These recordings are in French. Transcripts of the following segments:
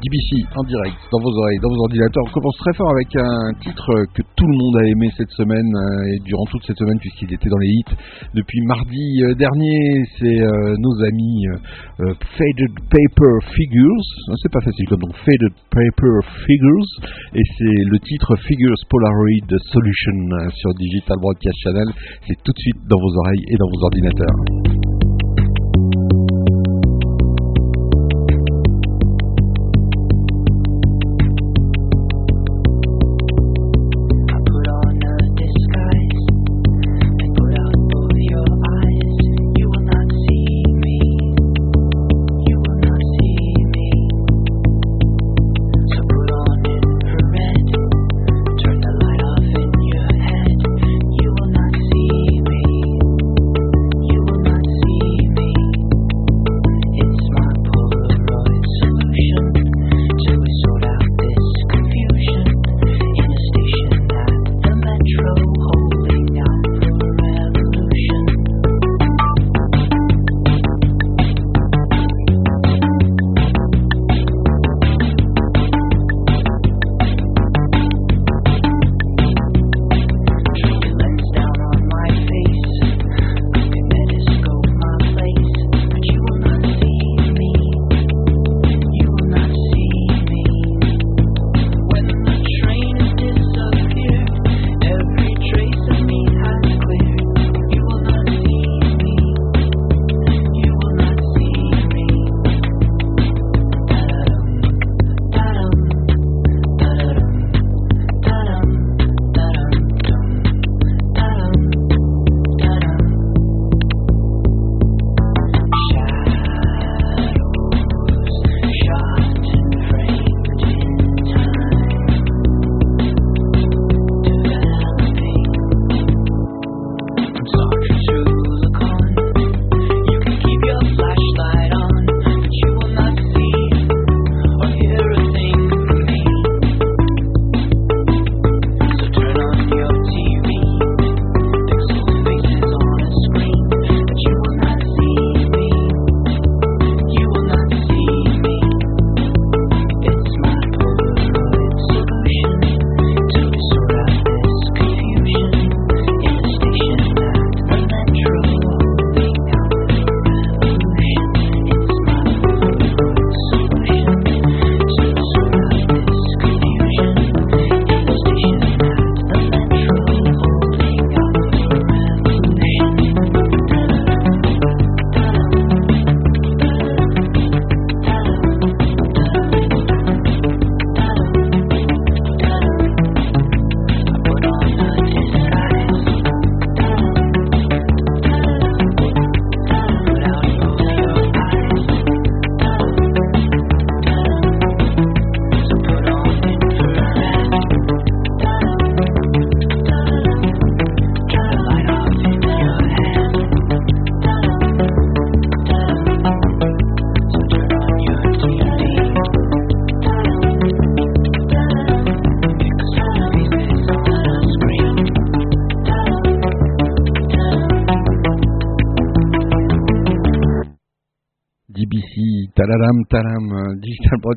DBC en direct dans vos oreilles, dans vos ordinateurs. On commence très fort avec un titre que tout le monde a aimé cette semaine euh, et durant toute cette semaine puisqu'il était dans les hits depuis mardi euh, dernier. C'est euh, nos amis Faded Paper Figures. C'est pas facile comme donc Faded Paper Figures et c'est le titre Figures Polaroid Solution sur Digital Broadcast Channel. C'est tout de suite dans vos oreilles et dans vos ordinateurs.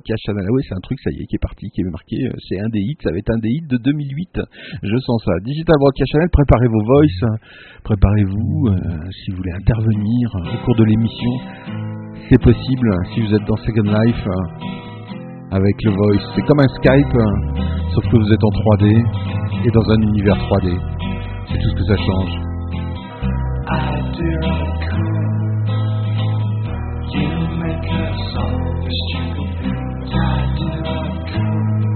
Channel. Ah oui, c'est un truc, ça y est, qui est parti, qui est marqué. Euh, c'est un des hits, ça va être un des hits de 2008. Je sens ça. Digital Broadcast Channel, préparez vos voices, préparez-vous euh, si vous voulez intervenir au cours de l'émission. C'est possible si vous êtes dans Second Life avec le voice. C'est comme un Skype, sauf que vous êtes en 3D et dans un univers 3D. C'est tout ce que ça change. make us all this jingle bell tied to the.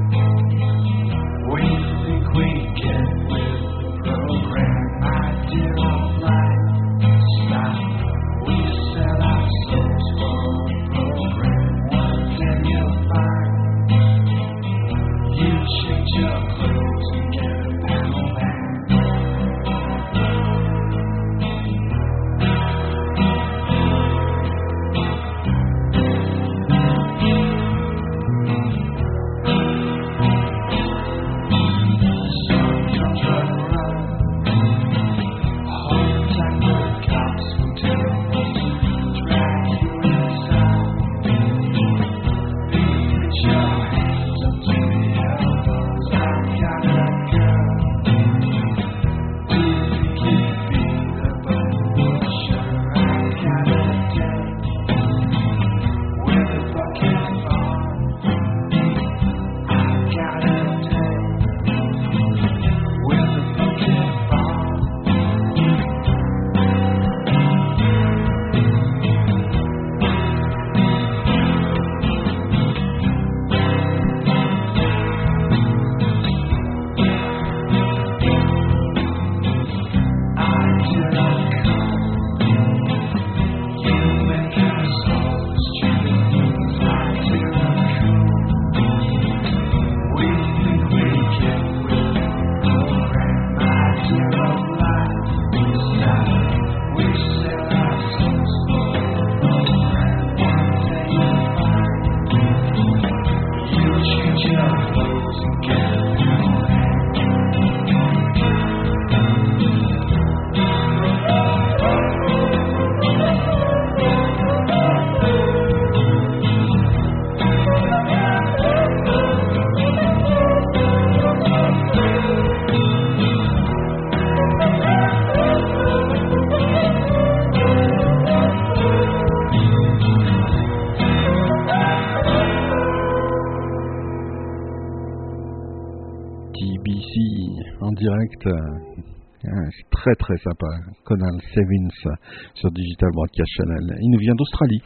C'est très très sympa. Conal Sevins sur Digital Broadcast Channel. Il nous vient d'Australie,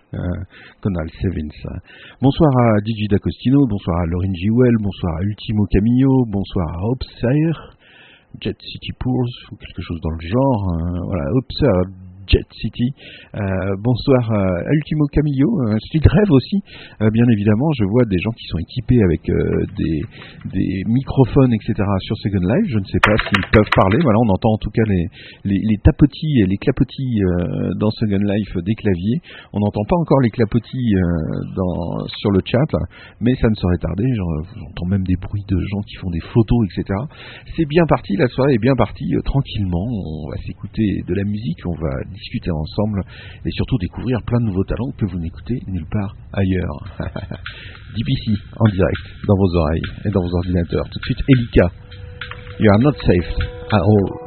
Conal Sevins. Bonsoir à DJ D'Acostino, bonsoir à Lauren Jewell, bonsoir à Ultimo Camillo, bonsoir à Obsair, Jet City Pools, ou quelque chose dans le genre. voilà, Observe Jet City. Euh, bonsoir à Ultimo Camillo, un de rêve aussi, euh, bien évidemment. Je vois des gens qui sont équipés avec euh, des, microphones, etc. sur Second Life. Je ne sais pas s'ils peuvent parler. Voilà, on entend en tout cas les, tapotis et les clapotis dans Second Life des claviers. On n'entend pas encore les clapotis sur le chat, mais ça ne saurait tarder. J'entends même des bruits de gens qui font des photos, etc. C'est bien parti, la soirée est bien partie tranquillement. On va s'écouter de la musique, on va discuter ensemble et surtout découvrir plein de nouveaux talents que vous n'écoutez nulle part ailleurs. DPC en direct dans vos oreilles et dans vos ordinateurs. Tout de suite, Elika. You are not safe at all.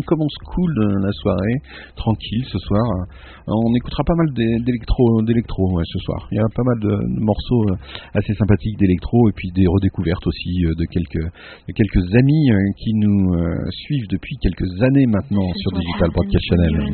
On commence cool la soirée, tranquille ce soir. On écoutera pas mal d'électro, d'électro ce soir. Il y a pas mal de morceaux assez sympathiques d'électro et puis des redécouvertes aussi de quelques, de quelques amis qui nous suivent depuis quelques années maintenant sur Digital Broadcast Channel.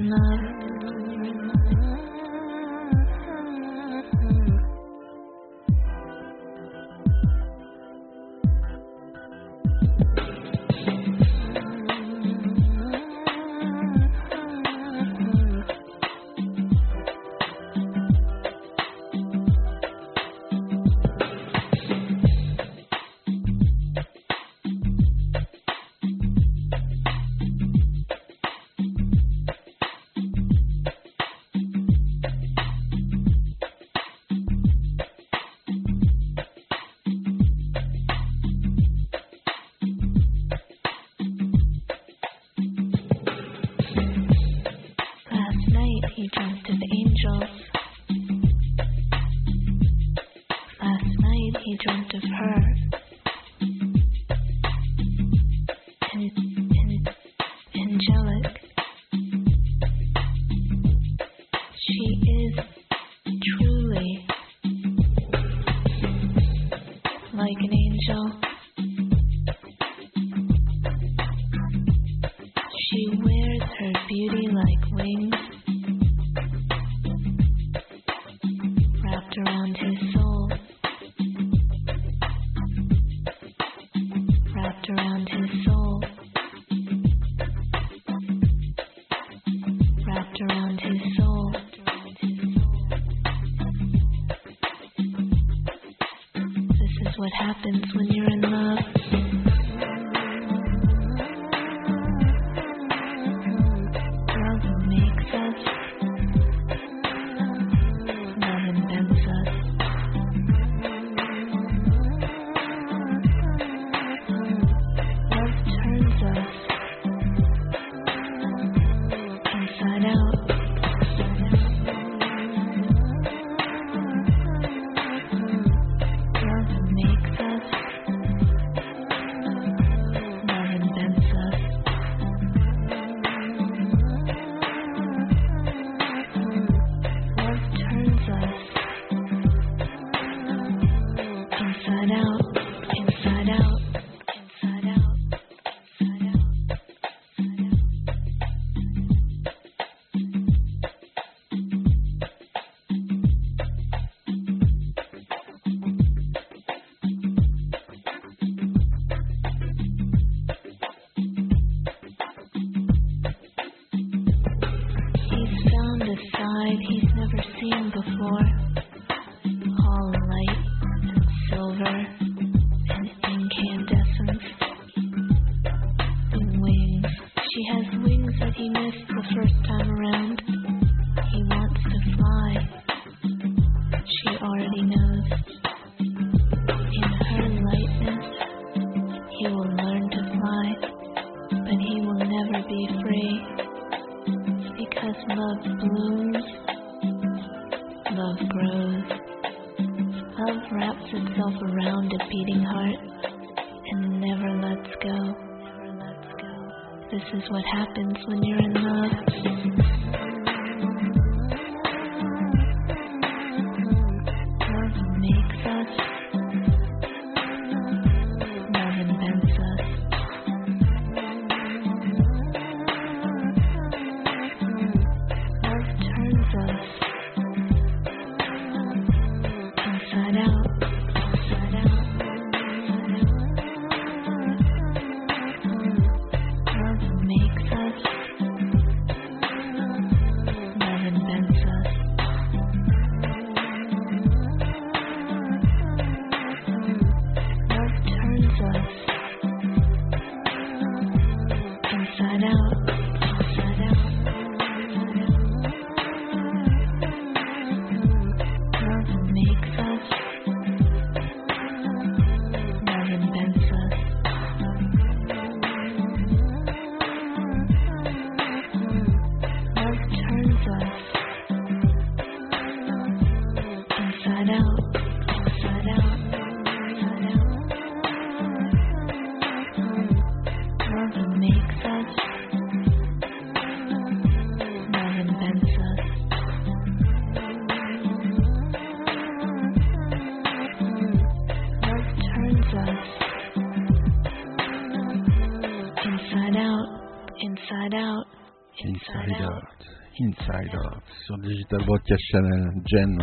Channel, Jen.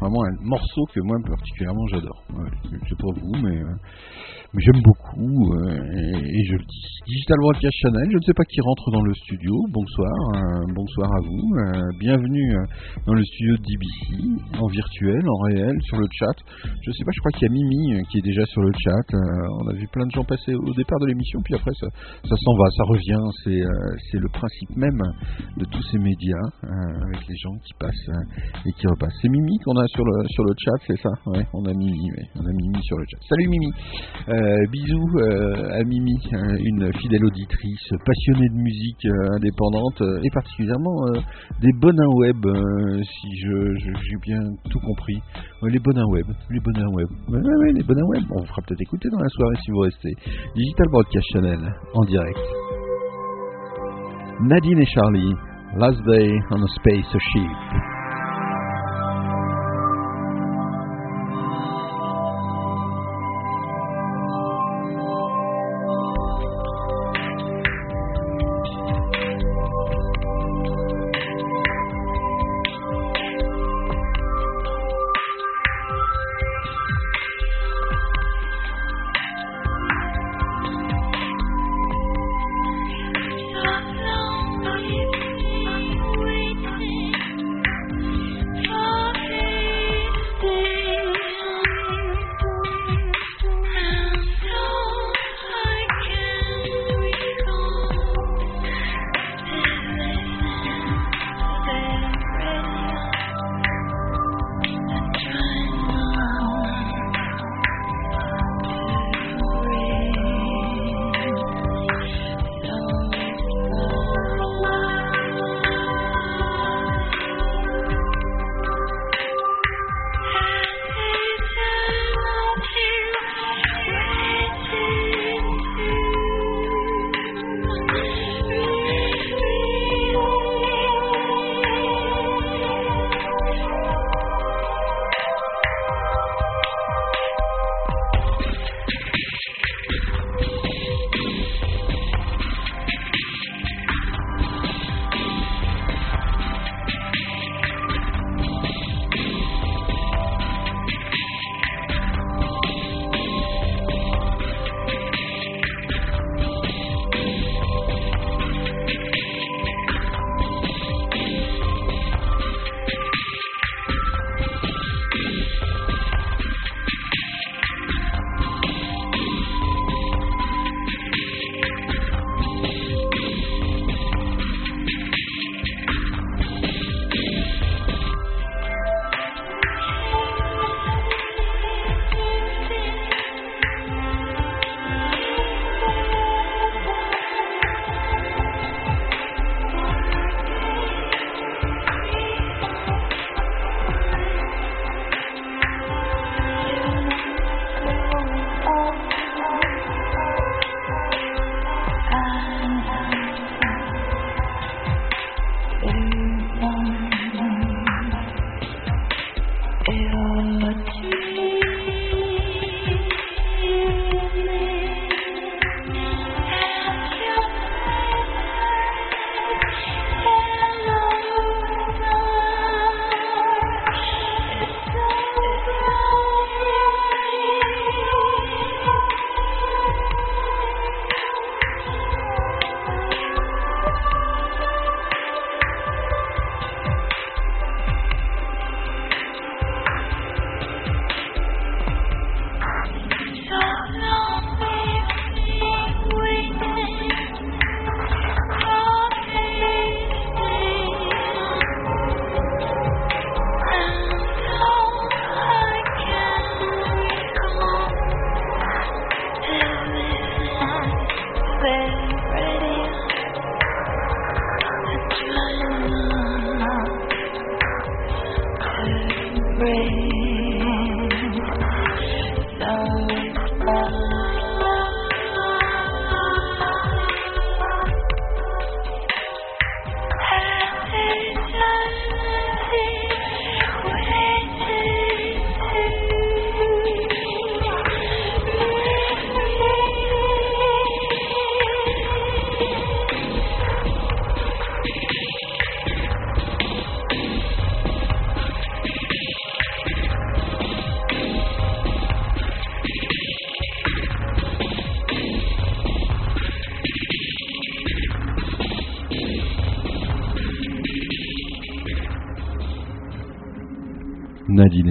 Vraiment un morceau que moi particulièrement j'adore. Je sais pas vous, mais euh, mais j'aime beaucoup euh, et, je le dis. Digital Broadcast Channel, je ne sais pas qui rentre dans le studio. Bonsoir, euh, bonsoir à vous. Euh, bienvenue dans le studio de DBC, en virtuel, en réel, sur le chat. Je ne sais pas, je crois qu'il y a Mimi qui est déjà sur le chat. on a vu plein de gens passer au départ de l'émission, puis après ça, s'en va, ça revient. C'est le principe même de tous ces médias, avec les gens qui passent et qui repassent. C'est Mimi qu'on a sur le, sur le chat, c'est ça? Ouais, on a Mimi, on a Mimi sur le chat. Salut Mimi bisous euh, à Mimi, hein, une fidèle auditrice passionnée de musique euh, indépendante et particulièrement des bonins web, si je, j'ai bien tout compris. les bonins web, les bonins web. Les bonins web. On vous fera peut-être écouter dans la soirée si vous restez. Digital Broadcast Channel en direct. Nadine et Charlie, Last Day on a Space Ship.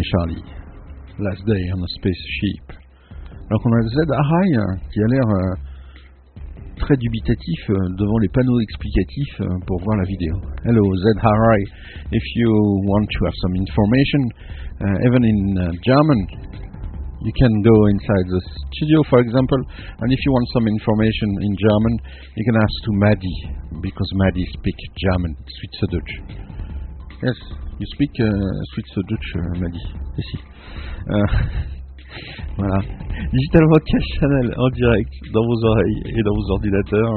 Charlie. Last Day on a Spaceship. Alors qu'on a Z Arai hein, qui a l'air euh, très dubitatif euh, devant les panneaux explicatifs euh, pour voir la vidéo. Hello Z Arai, if you want to have some information, uh, even in uh, German, you can go inside the studio, for example, and if you want some information in German, you can ask to Maddie, because Maddie speaks German, Schweizerdeutsch. Yes, you speak uh, Schweizerdeutsch, uh, Maddie. Ici. Euh, voilà. Digital Broadcast Channel en direct dans vos oreilles et dans vos ordinateurs.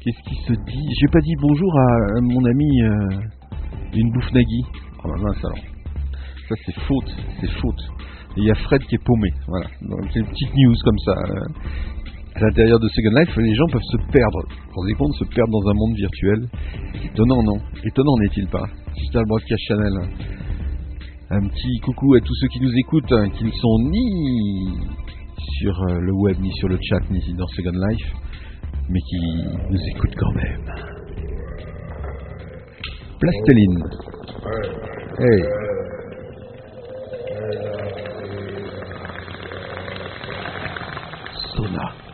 Qu'est-ce qui se dit? J'ai pas dit bonjour à mon ami euh, d'une bouffe Nagui. Oh bah mince alors. Ça c'est faute, c'est faute. Et il y a Fred qui est paumé. Voilà. Donc c'est une petite news comme ça. À l'intérieur de Second Life, les gens peuvent se perdre. Vous vous compte, se perdre dans un monde virtuel. Étonnant, non? Étonnant n'est-il pas? Digital Broadcast Channel. Un petit coucou à tous ceux qui nous écoutent, hein, qui ne sont ni sur euh, le web, ni sur le chat, ni dans Second Life, mais qui nous écoutent quand même. Plasteline. Hey. Sona.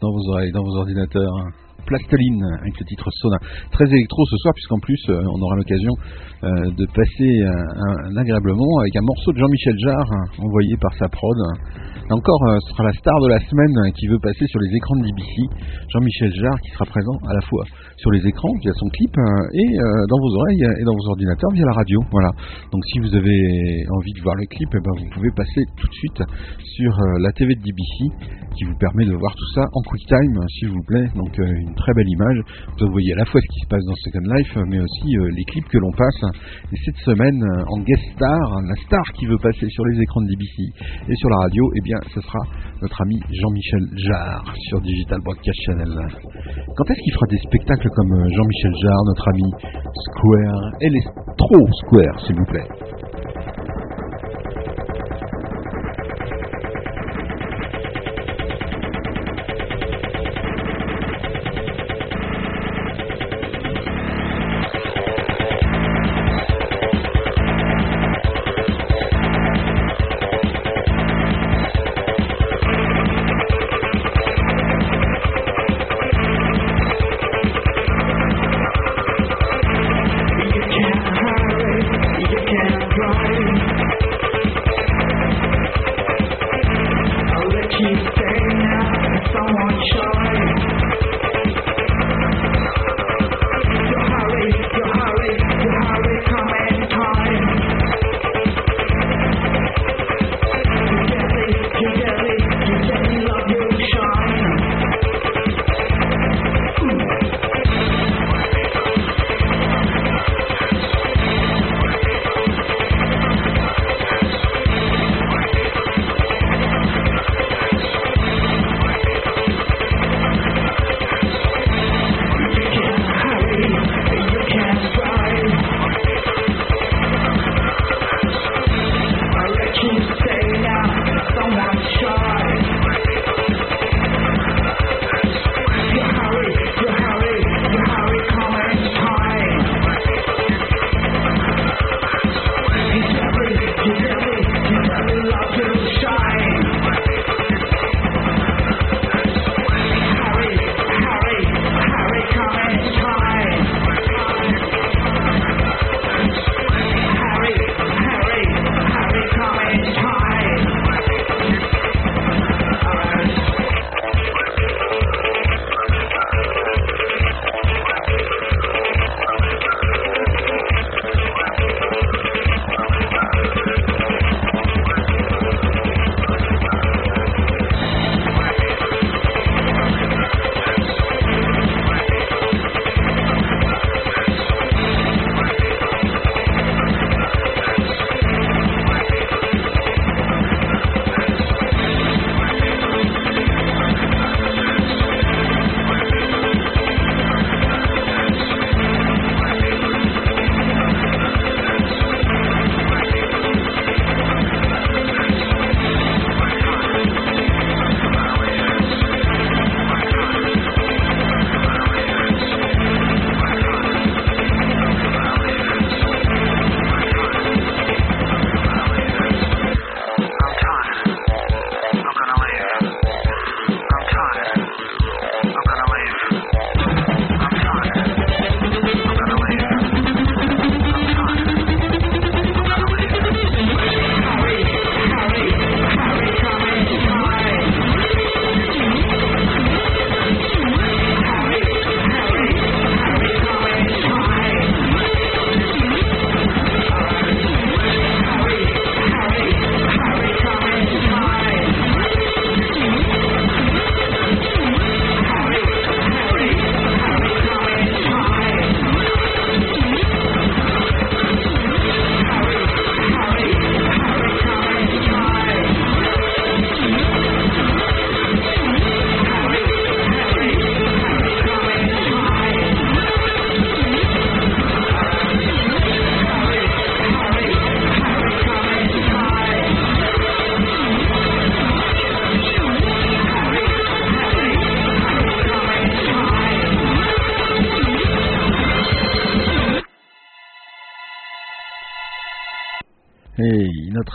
Dans vos oreilles, dans vos ordinateurs. Plasteline avec le titre Sona. Très électro ce soir puisqu'en plus euh, on aura l'occasion euh, de passer un, agréable moment avec un morceau de Jean-Michel Jarre envoyé par sa prod encore, euh, ce sera la star de la semaine euh, qui veut passer sur les écrans de DBC, Jean-Michel Jarre, qui sera présent à la fois sur les écrans via son clip euh, et dans vos oreilles et dans vos ordinateurs via la radio. Voilà. Donc si vous avez envie de voir le clip, eh ben, vous pouvez passer tout de suite sur la TV de DBC qui vous permet de voir tout ça en quick time, s'il vous plaît. Donc une très belle image. Vous voyez à la fois ce qui se passe dans Second Life, mais aussi les clips que l'on passe. Et cette semaine, en guest star, la star qui veut passer sur les écrans de DBC et sur la radio, eh bien ce sera notre ami Jean-Michel Jarre sur Digital Broadcast Channel. Quand est-ce qu'il fera des spectacles comme euh, Jean-Michel Jarre, notre ami Square Elle est trop Square, s'il vous plaît.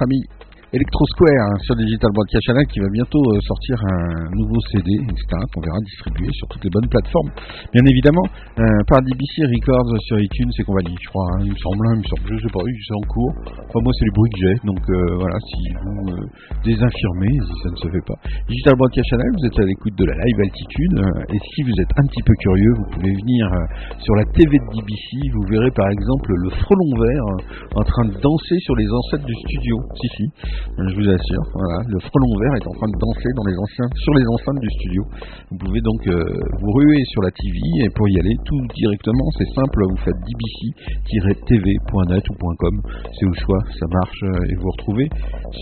famille. Square hein, sur Digital Broadcast Channel qui va bientôt euh, sortir un nouveau CD, etc. qu'on verra distribuer sur toutes les bonnes plateformes. Bien évidemment, euh, par DBC Records sur iTunes et compagnie, je crois. Hein, il me semble, il me semble, je sais pas, c'est en cours. Enfin, moi, c'est les bruits. Donc euh, voilà, si vous désinfirmez, si ça ne se fait pas. Digital Broadcast Channel, vous êtes à l'écoute de la live altitude. et si vous êtes un petit peu curieux, vous pouvez venir sur la TV de DBC. Vous verrez par exemple le frelon vert en train de danser sur les ancêtres du studio. Si, si je vous assure. Voilà, le frelon vert est en train de danser sur les enceintes du studio. Vous pouvez donc euh, vous ruer sur la TV et pour y aller tout directement, c'est simple, vous faites dbc-tv.net ou .com, c'est au choix, ça marche euh, et vous retrouvez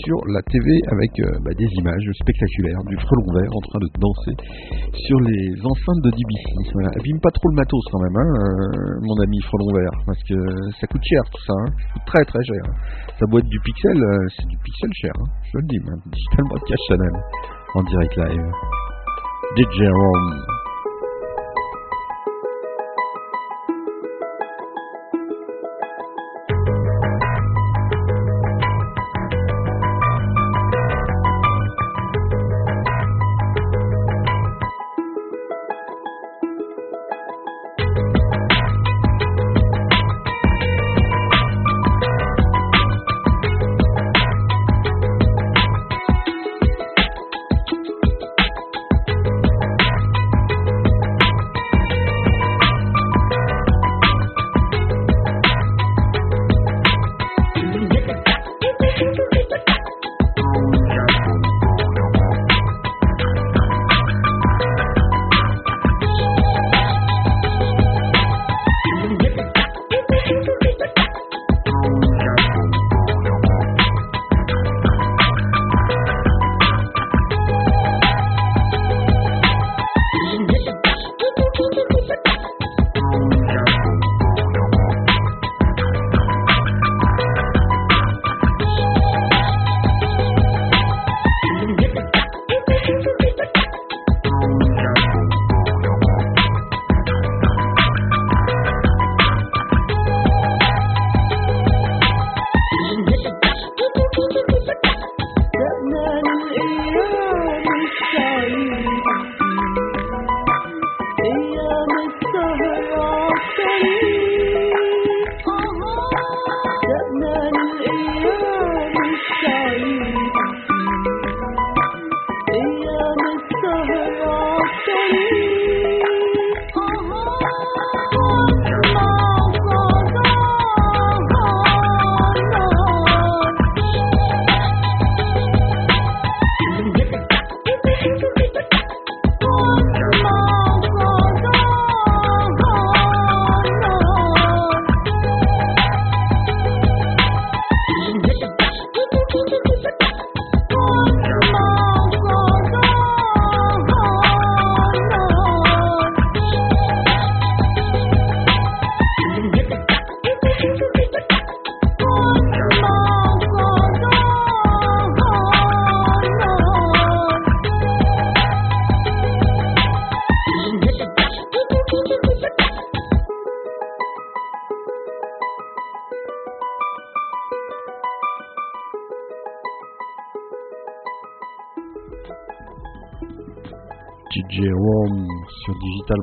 sur la TV avec euh, bah, des images spectaculaires du frelon vert en train de danser sur les enceintes de DBC. Voilà. Abîme pas trop le matos quand même, hein, mon ami frelon vert, parce que ça coûte cher tout ça, hein. ça coûte très très cher. Ça boîte du pixel, c'est du pixel cher, hein. je le dis, même. Digital Broadcast Channel en direct live. DJ Rome.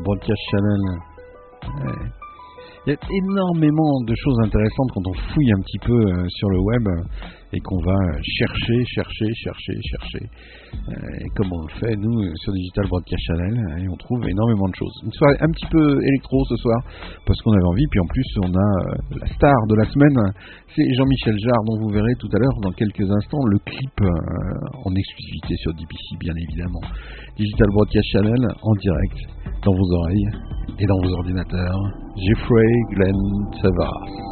Broadcast Channel. Il y a énormément de choses intéressantes quand on fouille un petit peu euh, sur le web et qu'on va chercher, chercher, chercher, chercher. Euh, comme on le fait, nous, sur Digital Broadcast Channel, et on trouve énormément de choses. Une soirée un petit peu électro ce soir, parce qu'on avait envie, puis en plus, on a euh, la star de la semaine, c'est Jean-Michel Jarre, dont vous verrez tout à l'heure, dans quelques instants, le clip en exclusivité sur DBC, bien évidemment. Digital Broadcast Channel, en direct, dans vos oreilles et dans vos ordinateurs. Jeffrey Glenn Savas.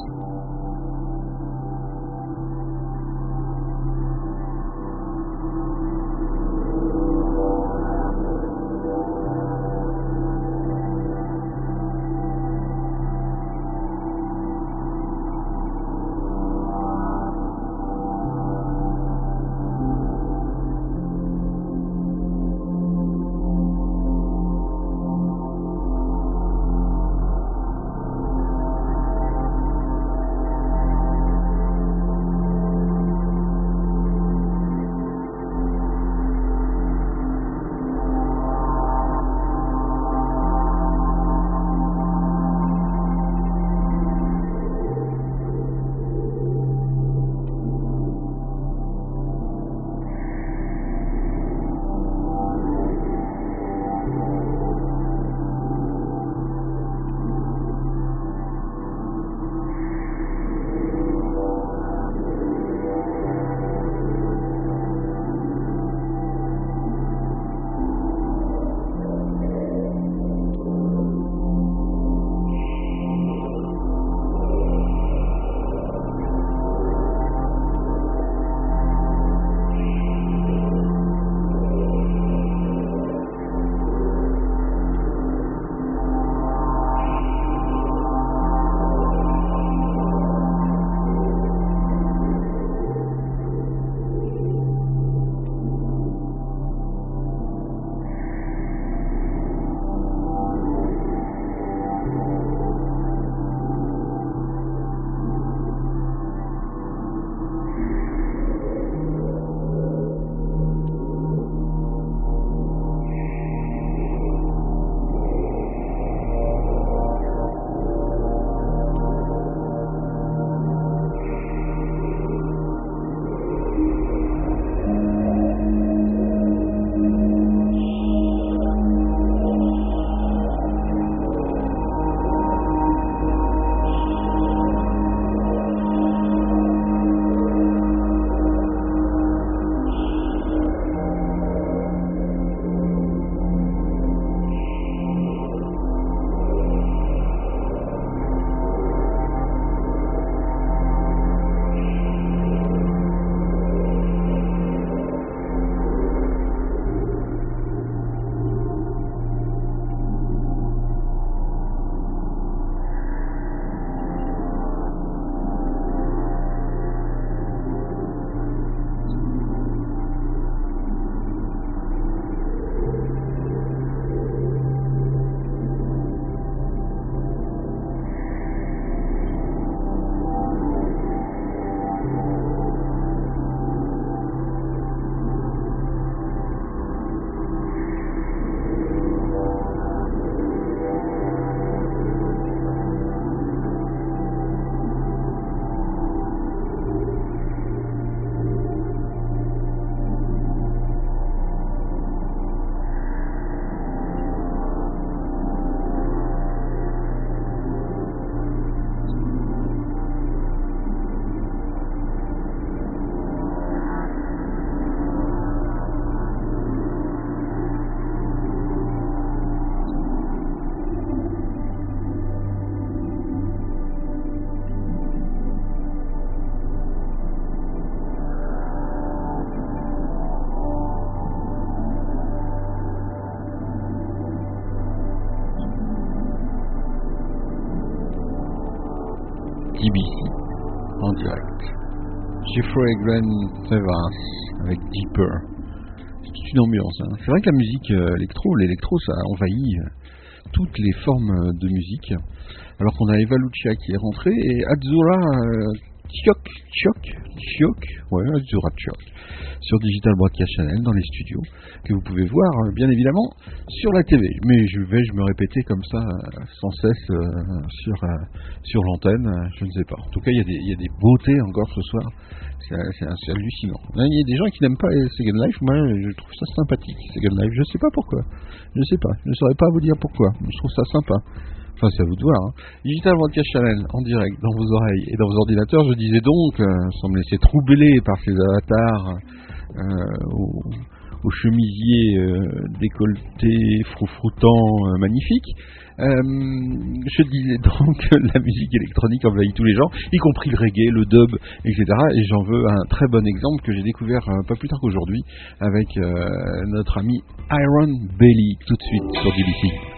Jeffrey Glenn avec Deeper. C'est une ambiance. Hein. C'est vrai que la musique euh, électro, l'électro, ça envahit euh, toutes les formes euh, de musique. Alors qu'on a Eva Lucia qui est rentrée et Azura Chiok, Chiok, Chiok, ouais, Azura Chiok sur Digital Broadcast Channel dans les studios, que vous pouvez voir bien évidemment sur la TV. Mais je vais je me répéter comme ça sans cesse sur, sur l'antenne, je ne sais pas. En tout cas, il y, a des beautés encore ce soir, c'est hallucinant. Il y a des gens qui n'aiment pas Second Life, moi je trouve ça sympathique, Second Life, je sais pas pourquoi. Je sais pas, je ne saurais pas vous dire pourquoi, je trouve ça sympa. Enfin, c'est à vous de voir. Hein. Digital Broadcast Channel, en direct, dans vos oreilles et dans vos ordinateurs. Je disais donc, sans me laisser troubler par ces avatars euh, au, au, chemisier euh, décolleté, froufroutant, euh, magnifique. Je disais donc la musique électronique envahit tous les gens, y compris le reggae, le dub, etc. Et j'en veux un très bon exemple que j'ai découvert pas plus tard qu'aujourd'hui avec notre ami Iron Belly, tout de suite sur DBC.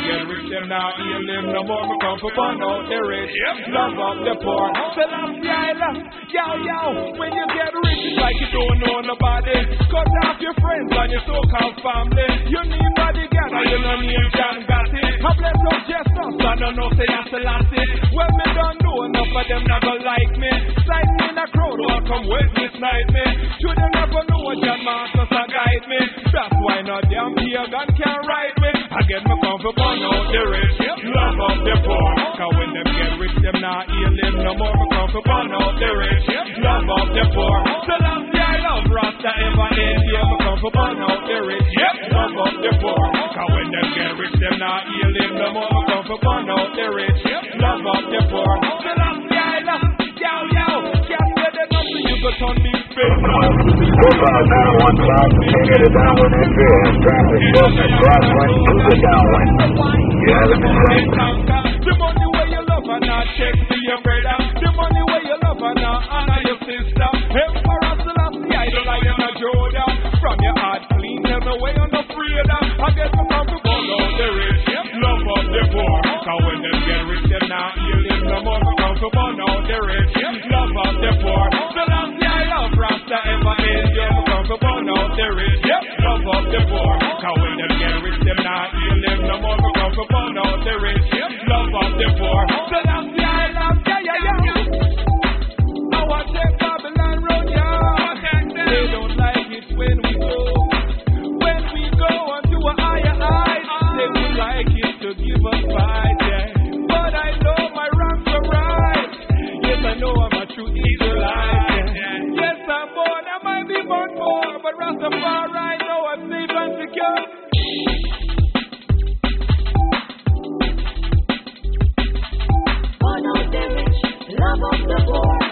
get rich, them now heal them no more. Me come for fun out the eh? yep. love of the poor. So love the island, yo yo. When you get rich, like you don't know nobody. Cut off your friends and your so-called family. You need body gather, you know need John Gotti. I bless up just us, I don't know say that's the last thing. Well, me don't know enough of them not gonna like me. Sight me in a crowd, welcome come with this night me. Should them never know what your Masters are guide me. That's why not damn pagan can't ride me. I get my comfortable, on out the rich, love up the poor. Cause when them get rich, them not heal them no more. My comfort on out the rich, love up the poor the last guy love Rasta ever in here. Me come for man out the rich, yep, come up the poor. Cause when them get rich, them not heal him no more. Me come for man out the rich, yep, love up the poor. The last guy love, yo, yo, can't let them up you go on me down the. Yeah, right. The money where you love and not check to your brother. The money where you love and not honor your sister lion of Jordan. From your heart clean, never way on the freedom. I guess you come to call out the rich, love up the poor. When them get rich, them not yielding no more. So come to burn out the rich, love up the poor. So long as love Rasta ever is, yeah, come to burn out the rich, love up the poor. When them get rich, them not yielding no more. So come to burn out the rich, love up the poor. So long as yeah, yeah, yeah. They don't like it when we go. When we go onto a higher height, they would like it to give us fight. But I know my wrongs are right. Yes, I know I'm a true Israelite. Yes, I'm born. I might be born poor, but Rastafari know I'm safe and secure. Love of the poor.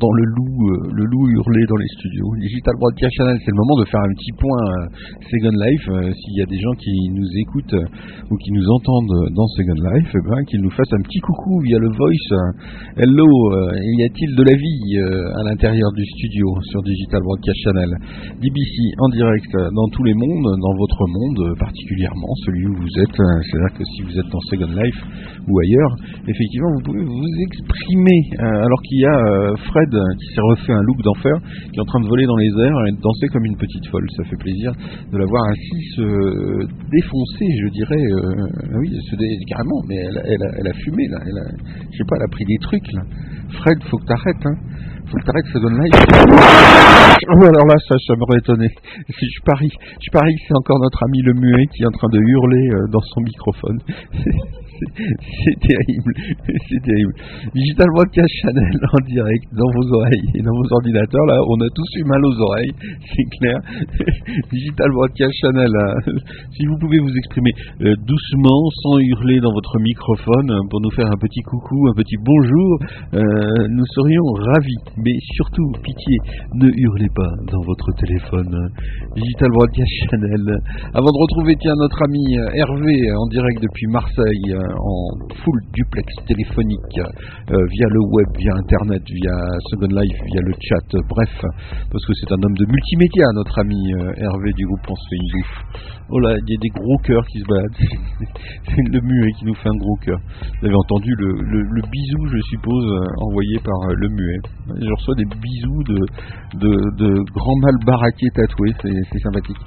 entend le loup, euh, le loup hurler dans les studios. Digital Broadcast Channel, c'est le moment de faire un petit point euh, Second Life. Euh, S'il y a des gens qui nous écoutent ou qui nous entendent dans Second Life, eh ben, qu'ils nous fassent un petit coucou via le voice. Hello, y a-t-il de la vie à l'intérieur du studio sur Digital Broadcast Channel? DBC en direct dans tous les mondes, dans votre monde particulièrement, celui où vous êtes. C'est-à-dire que si vous êtes dans Second Life ou ailleurs, effectivement, vous pouvez vous exprimer. alors qu'il y a Fred qui s'est refait un look d'enfer, qui est en train de voler dans les airs et de danser comme une petite folle. Ça fait plaisir de la voir ainsi se défoncer, je dirais. euh, oui, se dé- carrément, mais elle, elle a, fumé là. Je sais pas, elle a pris des trucs là. Fred, faut que t'arrêtes, hein. Faut que t'arrêtes, ça donne live. Oh, alors là, ça, ça m'aurait étonné. Je parie, je parie que c'est encore notre ami le muet qui est en train de hurler euh, dans son microphone. C'est- terrible, c'est terrible. Digital Broadcast Channel en direct dans vos oreilles et dans vos ordinateurs. Là, on a tous eu mal aux oreilles, c'est clair. Digital Broadcast Channel, euh, si vous pouvez vous exprimer euh, doucement, sans hurler dans votre microphone, euh, pour nous faire un petit coucou, un petit bonjour, euh, nous serions ravis. Mais surtout, pitié, ne hurlez pas dans votre téléphone. Digital Broadcast Channel. Avant de retrouver, tiens, notre ami euh, Hervé en direct depuis Marseille, en full duplex téléphonique, euh, via le web, via Internet, via Second Life, via le chat, euh, bref, parce que c'est un homme de multimédia, notre ami euh, Hervé du groupe On se fait une bouffe. Oh là, il y a des gros cœurs qui se baladent. c'est le muet qui nous fait un gros cœur. Vous avez entendu le, le- bisou, je suppose, envoyé par le muet. Je reçois des bisous de, de, de grands mâles baraqués tatoués, c'est sympathique.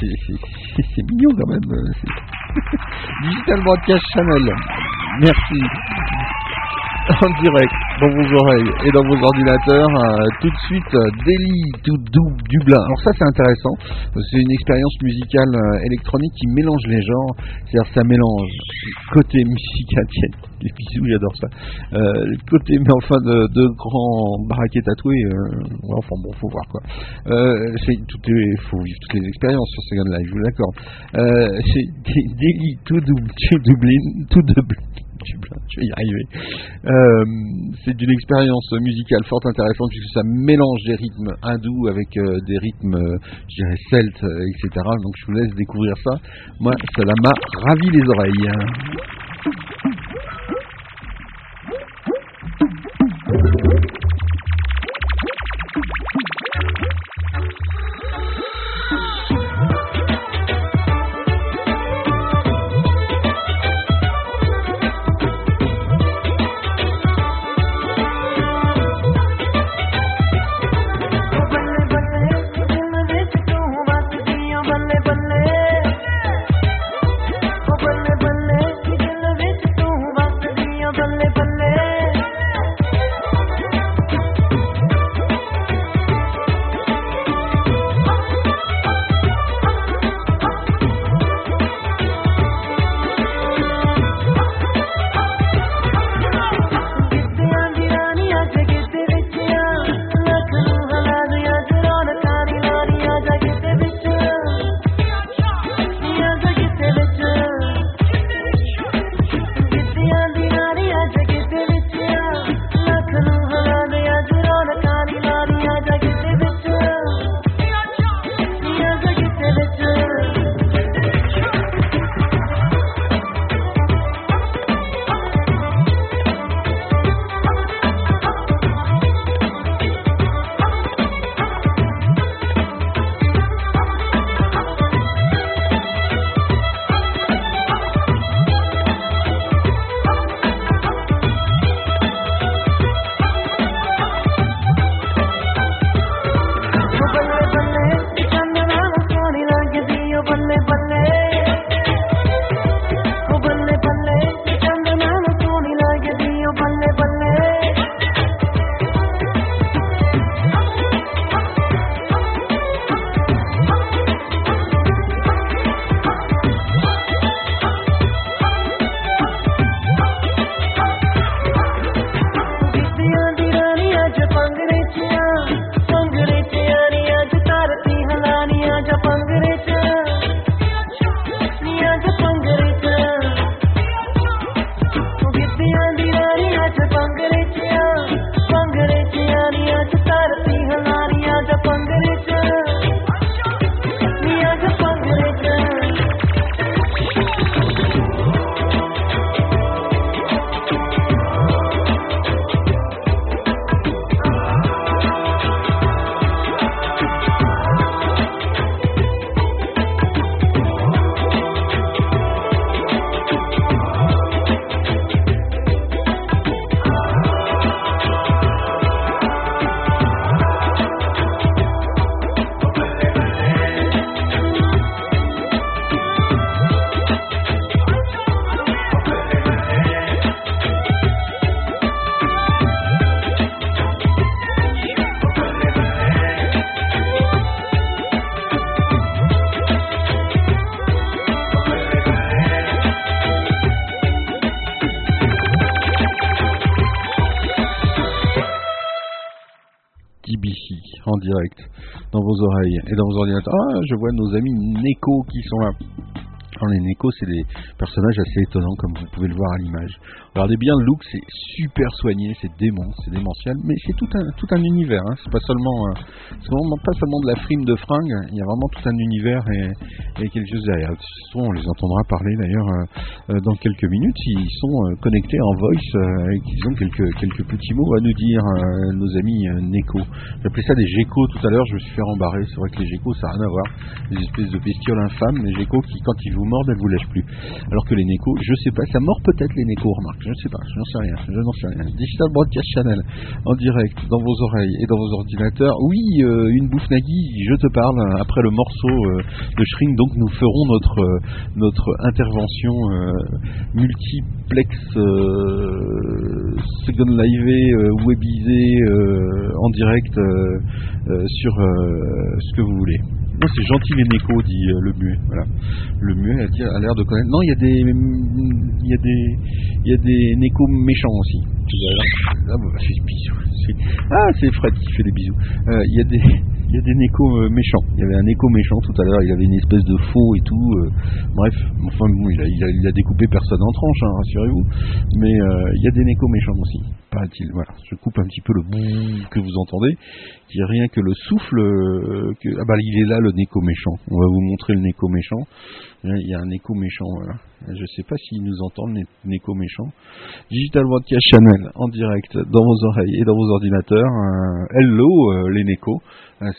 C'est- mignon quand même. Digital Broadcast Channel, merci. En direct, dans vos oreilles et dans vos ordinateurs, euh, tout de suite, euh, Delhi to Dublin. Alors ça c'est intéressant, c'est une expérience musicale euh, électronique qui mélange les genres, c'est-à-dire ça mélange côté musical, tiens, les bisous, j'adore ça, euh, côté, mais enfin, de, de grands baraquets tatoués, ouais, enfin bon, faut voir quoi. C'est, tout est, faut vivre toutes les expériences sur Second Life, je vous l'accorde. C'est Delhi to, Dub- to Dublin, Dublin. Dublin, je vais y arriver. Euh, c'est une expérience musicale fort intéressante puisque ça mélange des rythmes hindous avec euh, des rythmes, euh, je dirais, celtes, etc. Donc je vous laisse découvrir ça. Moi, cela m'a ravi les oreilles. Direct dans vos oreilles et dans vos ordinateurs. Ah, je vois nos amis Neko qui sont là. Alors, les Neko, c'est des personnages assez étonnants, comme vous pouvez le voir à l'image. Regardez bien le look, c'est super soigné, c'est dément, c'est démentiel, mais c'est tout un, tout un univers. Hein. C'est pas seulement, euh, vraiment pas seulement de la frime de fringues. Il y a vraiment tout un univers et, quelque chose derrière. On les entendra parler d'ailleurs euh, euh, dans quelques minutes. Ils sont euh, connectés en voice et qu'ils ont quelques, quelques petits mots à nous dire, nos amis Neko. J'appelais ça des geckos tout à l'heure, je me suis fait rembarrer. C'est vrai que les geckos, ça n'a rien à voir. Des espèces de bestioles infâmes, les geckos qui, quand ils vous mordent, elles vous lâchent plus. Alors que les Neko, je sais pas, ça mord peut-être les Neko, remarque. Je ne sais pas, je n'en sais rien, je n'en sais rien. Digital Broadcast Channel, en direct, dans vos oreilles et dans vos ordinateurs. Oui, euh, une bouffe Nagui, je te parle, après le morceau euh, de Shrink, donc nous ferons notre, euh, notre intervention multiplex, second live, webisé, euh, en direct sur ce que vous voulez. Non, c'est gentil les Neko, dit euh, le muet. Voilà. Le muet a, l'air de connaître. Non, il y a des, il y a des, il y a des méchants aussi. Ah, bah, bisous. C'est- Ah, c'est Fred qui fait des bisous. Euh, Il y a des, il y a des euh, méchants. Il y avait un Neko méchant tout à l'heure. Il avait une espèce de faux et tout. bref, enfin bon, il a, il a, découpé personne en tranches, hein, rassurez-vous. Mais il y a des Neko méchants aussi. Voilà. Je coupe un petit peu le boum que vous entendez qui est rien que le souffle euh, que ah bah il est là le Neko méchant. On va vous montrer le Neko méchant. Il y a un écho méchant voilà. Je sais pas s'il nous entend le Neko méchant. Digital Broadcast Channel en direct dans vos oreilles et dans vos ordinateurs. Euh, hello euh, les Neko.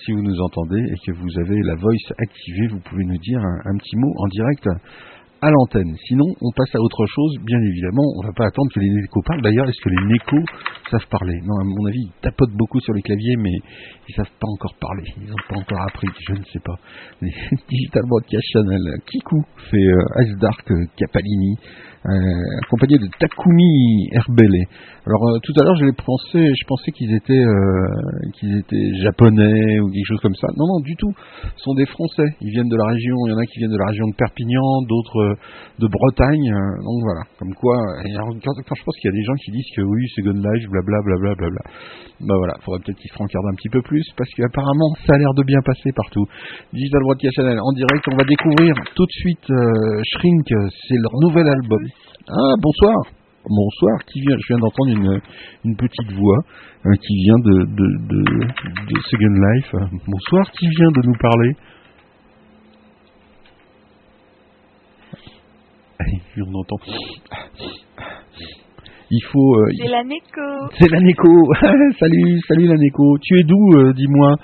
Si vous nous entendez et que vous avez la voice activée, vous pouvez nous dire un petit mot en direct à l'antenne. Sinon, on passe à autre chose, bien évidemment. On va pas attendre que les Neko parlent. D'ailleurs, est-ce que les Neko savent parler? Non, à mon avis, ils tapotent beaucoup sur les claviers, mais ils savent pas encore parler. Ils n'ont pas encore appris, je ne sais pas. Les Digital Broadcast Channel, Kiku fait euh, Ice Dark euh, Capalini, accompagné de Takumi Herbele. Alors euh, tout à l'heure, je les pensais, je pensais qu'ils étaient, euh, qu'ils étaient japonais ou quelque chose comme ça. Non, non, du tout. Ce sont des Français. Ils viennent de la région. Il y en a qui viennent de la région de Perpignan, d'autres euh, de Bretagne. euh, donc voilà. Comme quoi, quand, je pense qu'il y a des gens qui disent que oui, c'est Live, blablabla, blablabla. Bah voilà, faudrait peut-être qu'ils se rencardent un petit peu plus parce qu'apparemment ça a l'air de bien passer partout. Digital Broadcast Channel en direct, on va découvrir tout de suite euh, Shrink, c'est leur nouvel album. Ah bonsoir, bonsoir, qui vient Je viens d'entendre une, une petite voix euh, qui vient de, de, de, de Second Life. Bonsoir, qui vient de nous parler? Allez, on entend. Il faut. euh, C'est la Neko. c'est la Neko. salut, salut la Neko. Tu es d'où, euh, dis-moi?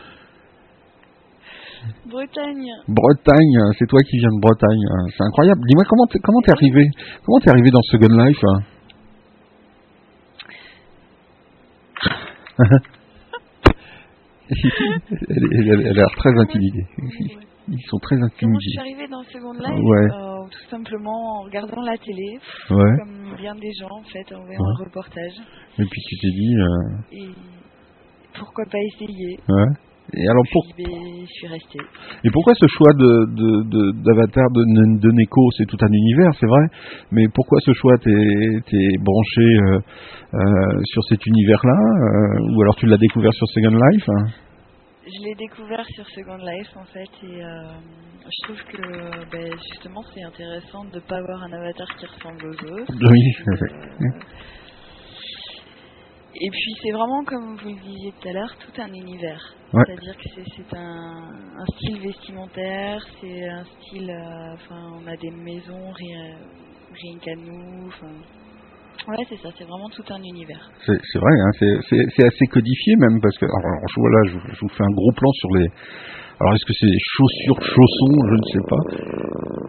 Bretagne. Bretagne. C'est toi qui viens de Bretagne. hein. C'est incroyable. Dis-moi comment t'es, comment t'es arrivé Comment t'es arrivé dans Second Life hein elle, elle- elle a l'air très intimidée. Ils sont très Comment je suis intimidés. arrivée dans Second Life Ouais. Euh, Tout simplement en regardant la télé, Ouais. comme bien des gens en fait, en voyant Ouais. un reportage. Et puis tu t'es dit. euh, Et pourquoi pas essayer ouais. Et alors pour, je suis restée. Et pourquoi ce choix de, de, de- d'avatar de, de, Neko? C'est tout un univers, c'est vrai. Mais pourquoi ce choix T'es, branché euh, euh, sur cet univers-là euh, Ou alors tu l'as découvert sur Second Life hein? Je l'ai découvert sur Second Life en fait et je trouve que ben, justement c'est intéressant de ne pas avoir un avatar qui ressemble aux autres. Oui, et puis c'est vraiment comme vous le disiez tout à l'heure, tout un univers. Ouais. C'est-à-dire que c'est, un, un style vestimentaire, c'est un style, euh, enfin on a des maisons rien, rien qu'à nous. Enfin, ouais c'est ça, c'est vraiment tout un univers. c'est, vrai, hein, c'est, assez codifié même, parce que, alors, voilà, je, vous- je vous fais un gros plan sur les... Alors est-ce que c'est chaussures, chaussons, je ne sais pas.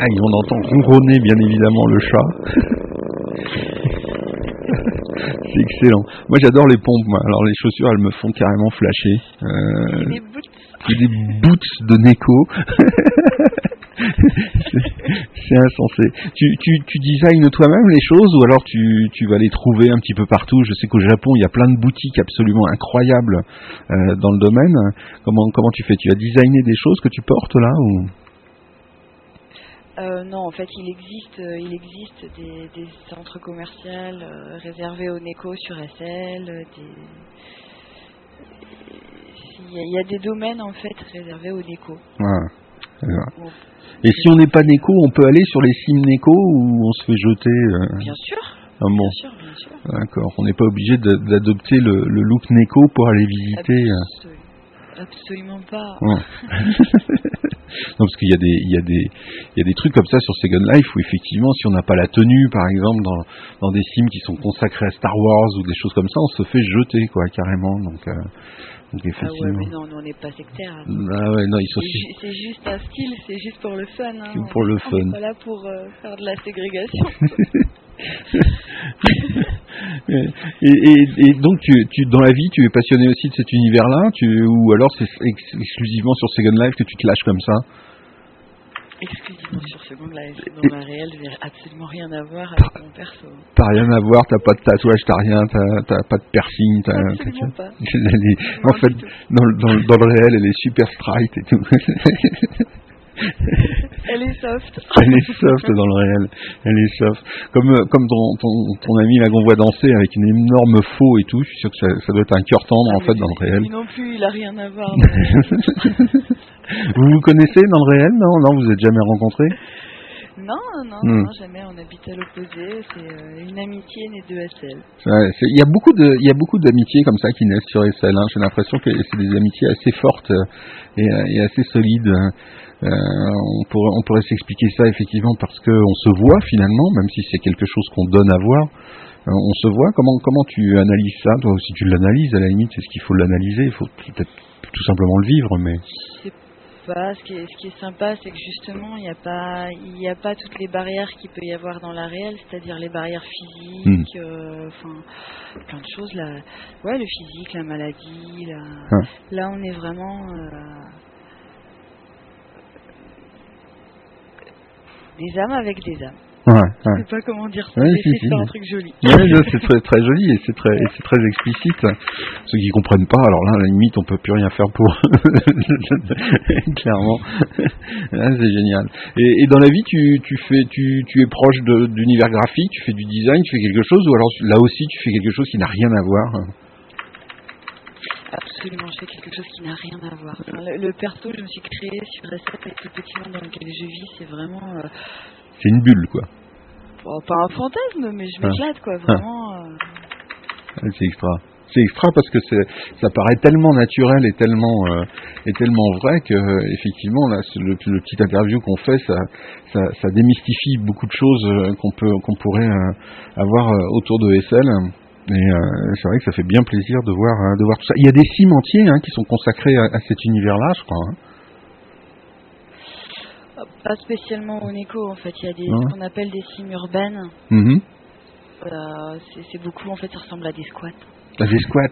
Ah, et on entend ronronner bien évidemment le chat. c'est excellent. Moi j'adore les pompes, moi. alors les chaussures elles me font carrément flasher. Euh, les boots, des boots de Neko. c'est c'est insensé. Tu, tu, tu designes toi-même les choses ou alors tu, tu vas les trouver un petit peu partout? Je sais qu'au Japon, il y a plein de boutiques absolument incroyables euh, dans le domaine. Comment, comment tu fais? Tu as designé des choses que tu portes là ou... Euh, non, en fait, il existe, euh, il existe des, des centres commerciaux euh, réservés aux Neko sur SL. Des... il y, a- il y a des domaines en fait réservés aux. Voilà. Voilà. Bon, Et si on n'est pas Neko, on peut aller sur les sims Neko ou on se fait jeter bien sûr, ah bon, bien sûr, bien sûr. d'accord. On n'est pas obligé d'adopter le, le look Neko pour aller visiter. Absolu- Absolument pas. Ouais. non, parce qu'il y a des, il y a des, il y a des trucs comme ça sur Second Life où effectivement, si on n'a pas la tenue, par exemple, dans, dans des sims qui sont consacrés à Star Wars ou des choses comme ça, on se fait jeter, quoi, carrément. Donc, euh, donc Ah ouais, effectivement. mais non, nous on n'est pas sectaire. hein. Ah ouais, non, ils sont. C'est ju- c'est juste un style, c'est juste pour le fun. Hein. Pour le fun. pas là pour euh, faire de la ségrégation. Et, et, et donc, tu, tu, dans la vie, tu es passionné aussi de cet univers-là, ou alors c'est ex- exclusivement sur Second Life que tu te lâches comme ça Exclusivement sur Second Life. Dans la réelle, j'ai absolument rien à voir avec mon perso. T'as rien à voir, t'as pas de tatouage, t'as rien, t'as pas de piercing, t'as. En fait, dans, le- dans, dans le réel, elle est super straight et tout. Elle est soft. elle est soft dans le réel. Elle est soft. Comme, euh, comme ton, ton, ton ami là qu'on voit danser avec une énorme faux et tout, je suis sûr que ça, ça doit être un cœur tendre en Ah, fait mais dans le réel. non plus, il a rien à voir. Vous vous connaissez dans le réel? Non, non, vous êtes jamais rencontrés non, non, Hmm. non, jamais. On habite à l'opposé. C'est euh, une amitié née de SL. Il y a beaucoup de, il y a beaucoup d'amitiés comme ça qui naissent sur SL. hein. J'ai l'impression que c'est des amitiés assez fortes euh, et, et assez solides. Euh, on pourrait, on pourrait s'expliquer ça effectivement parce que on se voit finalement, même si c'est quelque chose qu'on donne à voir. euh, on se voit. Comment, comment tu analyses ça Toi aussi, tu l'analyses à la limite. C'est ce qu'il faut l'analyser. Il faut peut-être tout simplement le vivre, mais pas ce qui est, ce qui est sympa, c'est que justement, il n'y a pas, y a pas toutes les barrières qu'il peut y avoir dans la réelle, c'est-à-dire les barrières physiques, Hmm. euh, enfin, plein de choses. Ouais, le physique, la maladie. Ouais. Là, on est vraiment des âmes avec des âmes. ouais, Je ouais. sais pas comment dire ça. Ouais, si, si. un truc joli. Non, c'est très, très joli et c'est très, et très explicite. Ceux qui comprennent pas, alors là, à la limite, on peut plus rien faire pour. Clairement, c'est génial. Et, et dans la vie, tu, tu fais, tu, tu es proche d'univers graphique, tu fais du design, tu fais quelque chose, ou alors là aussi, tu fais quelque chose qui n'a rien à voir? Absolument, je fais quelque chose qui n'a rien à voir. Enfin, le, le perso, je me suis créé sur S7 avec le petit monde dans lequel je vis, c'est vraiment euh, C'est une bulle, quoi. Bon, pas un fantasme, mais je Ah. m'éclate, quoi, vraiment. euh, Ouais, C'est extra. C'est extra parce que ça paraît tellement naturel et tellement, euh, et tellement vrai que euh, effectivement là, le, le petit interview qu'on fait, ça, ça, ça démystifie beaucoup de choses euh, qu'on peut, qu'on pourrait euh, avoir euh, autour de SL. Et euh, c'est vrai que ça fait bien plaisir de voir, euh, de voir tout ça. Il y a des sims entiers hein, qui sont consacrés à, à cet univers-là, je crois. hein. Pas spécialement au Neko, en fait. Il y a des, ce qu'on appelle des cimes urbaines. Euh, c'est beaucoup, en fait, ça ressemble à des squats. Ah, Des squats,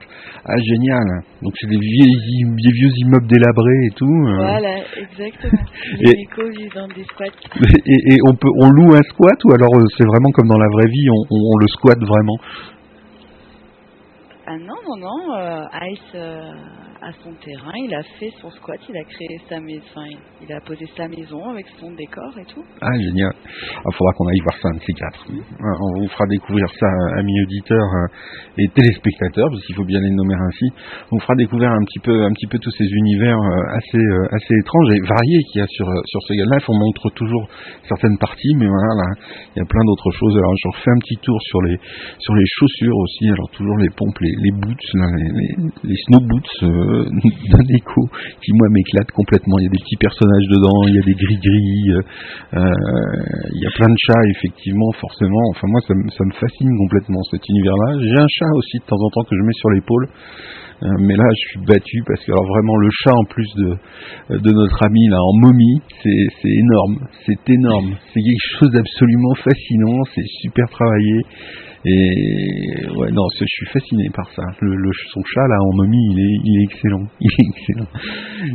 ah génial. Donc c'est des, des vieux immeubles délabrés et tout. euh. Voilà, exactement. Et- Les Neko vivent dans des squats. Et, et on peut, on loue un squat ou alors euh, c'est vraiment comme dans la vraie vie, on, on, on le squatte vraiment? Ah non, non, non. euh, Ice a son terrain, il a fait son squat, il a créé sa maison, il a posé sa maison avec son décor et tout. Ah génial. Il faudra qu'on aille voir ça un de ces quatre. Euh, On vous fera découvrir ça, amis auditeurs euh, et téléspectateurs, parce qu'il faut bien les nommer ainsi. On vous fera découvrir un petit peu, un petit peu tous ces univers euh, assez, euh, assez étranges et variés qu'il y a sur sur ce Life. On montre toujours certaines parties, mais voilà, là, il y a plein d'autres choses. Alors je refais un petit tour sur les sur les chaussures aussi. Alors toujours les pompes, les, les boots, là, les, les, les snow boots euh, d'un écho qui moi m'éclate complètement. Il y a des petits personnages dedans, il y a des gris-gris, euh, euh, il y a plein de chats effectivement, forcément. Enfin moi ça, me- fascine complètement cet univers-là. J'ai un chat aussi de temps en temps que je mets sur l'épaule. Euh, mais là, je suis battu parce que alors vraiment le chat en plus de de notre ami là en momie, c'est énorme, c'est énorme, c'est quelque chose d'absolument fascinant, c'est super travaillé et ouais non, je suis fasciné par ça. Le, son chat là en momie, il est il est excellent, il est excellent.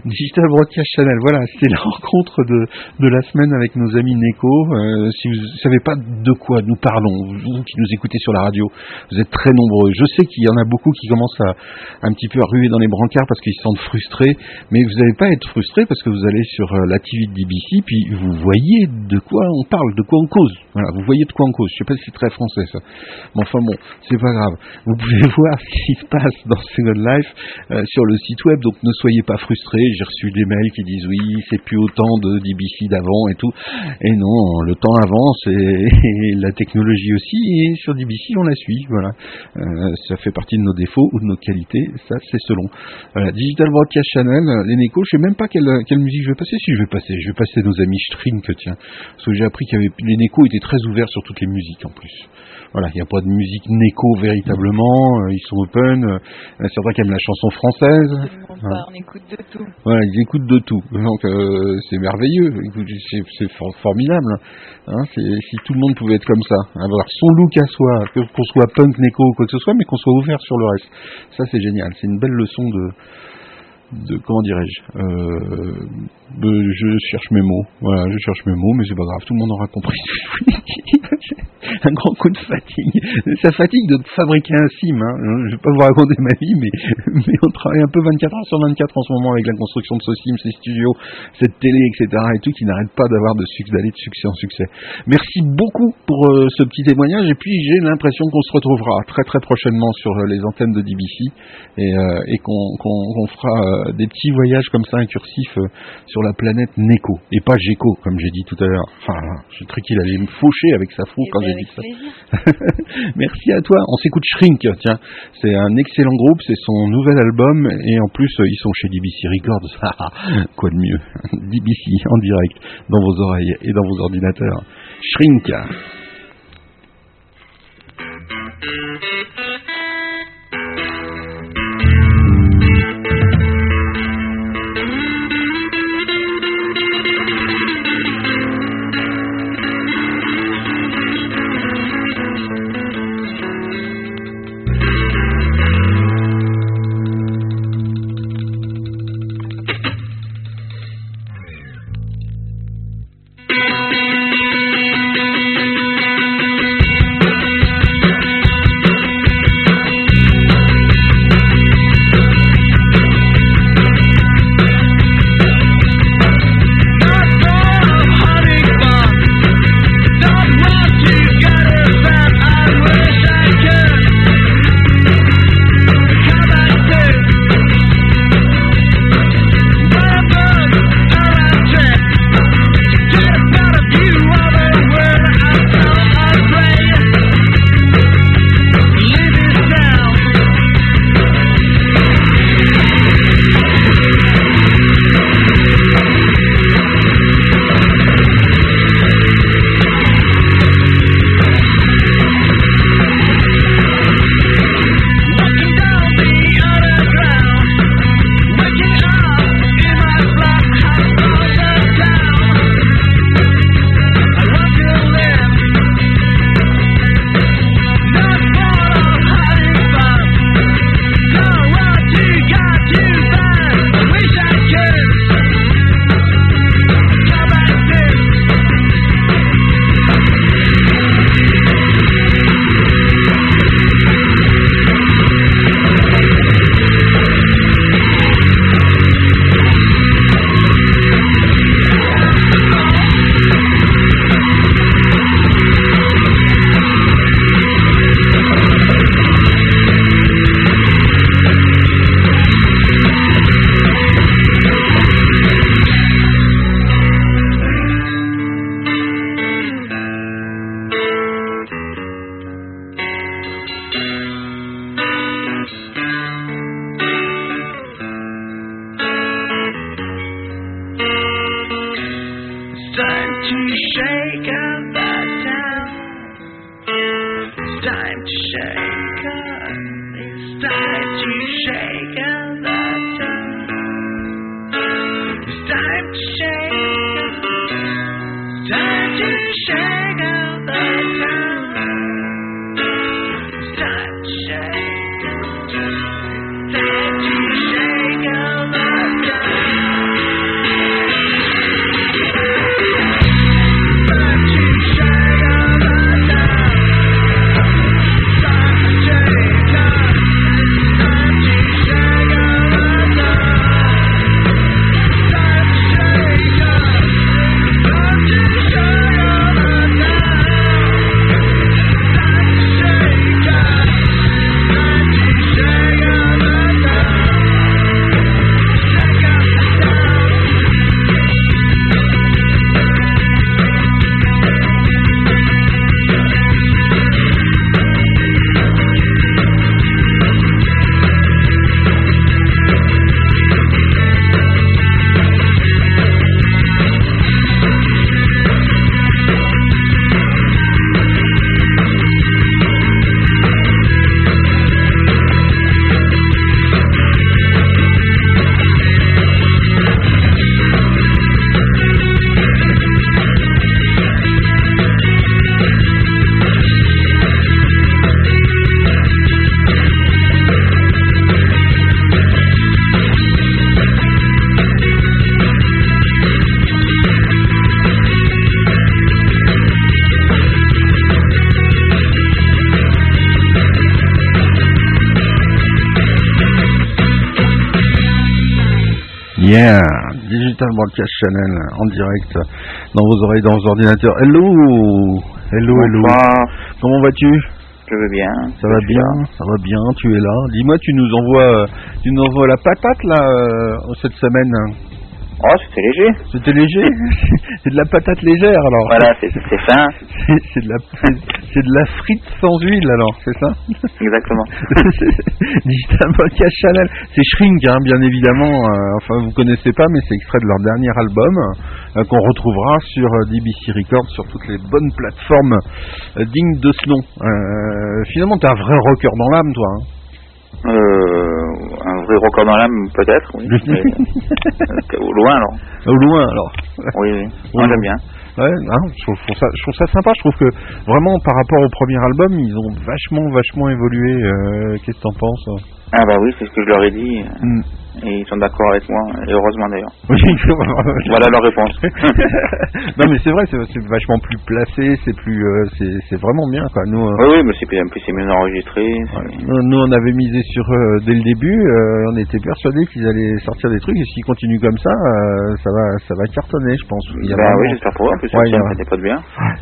Digital Broadcast Channel, voilà, c'est la rencontre de de la semaine avec nos amis Neko. Euh, si vous savez pas de quoi nous parlons, vous qui nous écoutez sur la radio, vous êtes très nombreux. Je sais qu'il y en a beaucoup qui commencent à un petit peu à ruer dans les brancards parce qu'ils se sentent frustrés, mais vous n'allez pas être frustrés parce que vous allez sur euh, la TV de DBC, puis vous voyez de quoi on parle, de quoi on cause. Voilà, vous voyez de quoi on cause. Je sais pas si c'est très français ça. Mais enfin bon, c'est pas grave. Vous pouvez voir ce qui se passe dans Second Life euh, sur le site web, donc ne soyez pas frustrés. J'ai reçu des mails qui disent oui, c'est plus autant de DBC d'avant et tout. Et non, le temps avance et, la technologie aussi. Et sur DBC, on la suit. Voilà, Euh, ça fait partie de nos défauts ou de nos qualités. Ça, c'est selon. Voilà, Digital Broadcast Channel, les Neko, je sais même pas quelle, musique je vais passer. Si je vais passer, je vais passer nos amis Strink, tiens. Parce que j'ai appris avait les Neko étaient très ouverts sur toutes les musiques en plus. Voilà, il n'y a pas de musique Neko véritablement. euh, ils sont open. euh, c'est vrai qu'ils aiment la chanson française. Voilà. on écoute de tout. Voilà, ils écoutent de tout. Donc euh, c'est merveilleux. C'est c'est for- formidable. Hein, c'est- si tout le monde pouvait être comme ça, avoir son look à soi, qu'on soit punk, Neko ou quoi que ce soit, mais qu'on soit ouvert sur le reste. Ça c'est génial. C'est une belle leçon de de comment dirais-je euh, de- je cherche mes mots. Voilà je cherche mes mots mais c'est pas grave tout le monde aura compris un grand coup de fatigue. Ça fatigue de fabriquer un sim hein. je vais pas vous raconter ma vie mais, on travaille un peu 24 heures sur 24 en ce moment avec la construction de ce sim ces studios cette télé etc et tout qui n'arrête pas d'avoir de succès d'aller de succès en succès. Merci beaucoup pour euh, ce petit témoignage et puis j'ai l'impression qu'on se retrouvera très très prochainement sur euh, les antennes de DBC et, euh, et qu'on qu'on- qu'on fera euh, des petits voyages comme ça incursifs euh, sur la planète Neko et pas Gecko comme j'ai dit tout à l'heure. Enfin, j'ai cru qu'il allait me faucher avec sa fou Et quand ben, j'ai dit ça. Merci à toi. On s'écoute Shrink, tiens. C'est un excellent groupe, c'est son nouvel album et en plus euh, ils sont chez DBC Records. Ah, Quoi de mieux DBC en direct dans vos oreilles et dans vos ordinateurs. Shrink. Yeah, Digital Broadcast Channel en direct dans vos oreilles, dans vos ordinateurs. Hello, hello, hello. Bonsoir, Comment vas-tu? Je veux bien. Ça va bien, ça va bien. Tu es là. Dis-moi, tu nous envoies, euh, tu nous envoies la patate là euh, cette semaine. Oh, c'était léger. C'était léger. c'est de la patate légère alors. Voilà, c'est fin. C'est de la, de la frite sans huile alors, c'est ça? Exactement. Digital Podcast Channel, c'est Shrink, hein, bien évidemment. euh, enfin, vous connaissez pas, mais c'est extrait de leur dernier album euh, qu'on retrouvera sur euh, DBC Records, sur toutes les bonnes plateformes euh, dignes de ce nom. Finalement, t'es un vrai rocker dans l'âme, toi. hein. Euh, un vrai record dans l'âme, peut-être, oui. mais, euh, au loin, alors. Au loin, alors. Oui, oui. Moi, j'aime bien. Ouais, hein, je, trouve, je trouve ça, je trouve ça sympa. Je trouve que vraiment, par rapport au premier album, ils ont vachement, vachement évolué. Euh, Qu'est-ce que t'en penses Ah bah oui, c'est ce que je leur ai dit. Hmm. Et ils sont d'accord avec moi, et heureusement d'ailleurs. Oui, Voilà leur réponse. non mais c'est vrai, c'est vachement plus placé, c'est plus, euh, c'est vraiment bien quoi. Nous, euh, Oui, oui, mais c'est plus c'est mieux enregistré. nous, on avait misé sur eux dès le début, euh, on était persuadés qu'ils allaient sortir des trucs et s'ils continuent comme ça, euh, ça va, ça va cartonner, je pense. Il y a Bah vraiment- oui, j'espère pour eux. En plus, Ouais, ça a- pas de bien.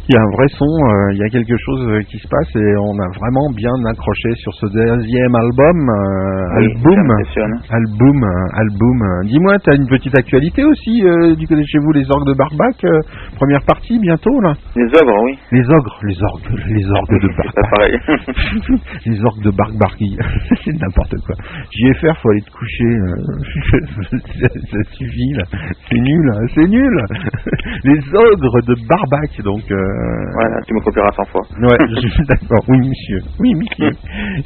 il y a un vrai son, euh, il y a quelque chose euh, qui se passe et on a vraiment bien accroché sur ce deuxième album, euh, Oui, album, album, album. Dis-moi, t'as une petite actualité aussi euh, du côté de chez vous, les orgues de Barbac, euh, première partie bientôt là? Les ogres, oui. Les ogres, les orgues, les orgues de Barbac, pareil. les orgues de Barbargui, c'est n'importe quoi. JFR, faut aller te coucher, euh, ça, suffit là, c'est nul, hein, c'est nul. Les ogres de Barbac, donc. Euh, voilà, tu me copieras 100 fois. Ouais, je suis d'accord. Oui, monsieur. Oui, monsieur.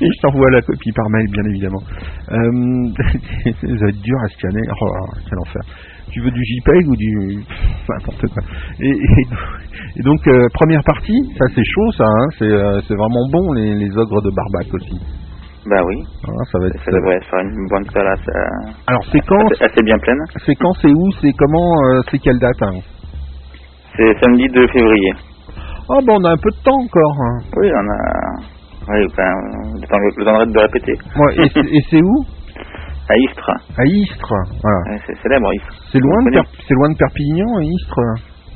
Et je t'envoie la copie par mail, bien évidemment. Euh, ça va être dur à scanner. Oh, quel enfer. Tu veux du JPEG ou du... pff, N'importe quoi. Et, et- et donc, euh, première partie, ça c'est chaud, ça. Hein, c'est euh, c'est vraiment bon, les, les ogres de Barbac aussi. Bah oui, Hein, ça va être... ça devrait faire une bonne salle assez, Alors, c'est quand assez, assez bien pleine. C'est quand C'est où C'est comment euh, C'est quelle date hein? C'est samedi 2 février. Oh, ben on a un peu de temps encore. Hein. Oui, on a. Oui, enfin, le temps, le temps de répéter. Ouais, et c'est où? À Istres. À Istres. Voilà. C'est célèbre, Istres. C'est loin, c'est loin de Perpignan, Istres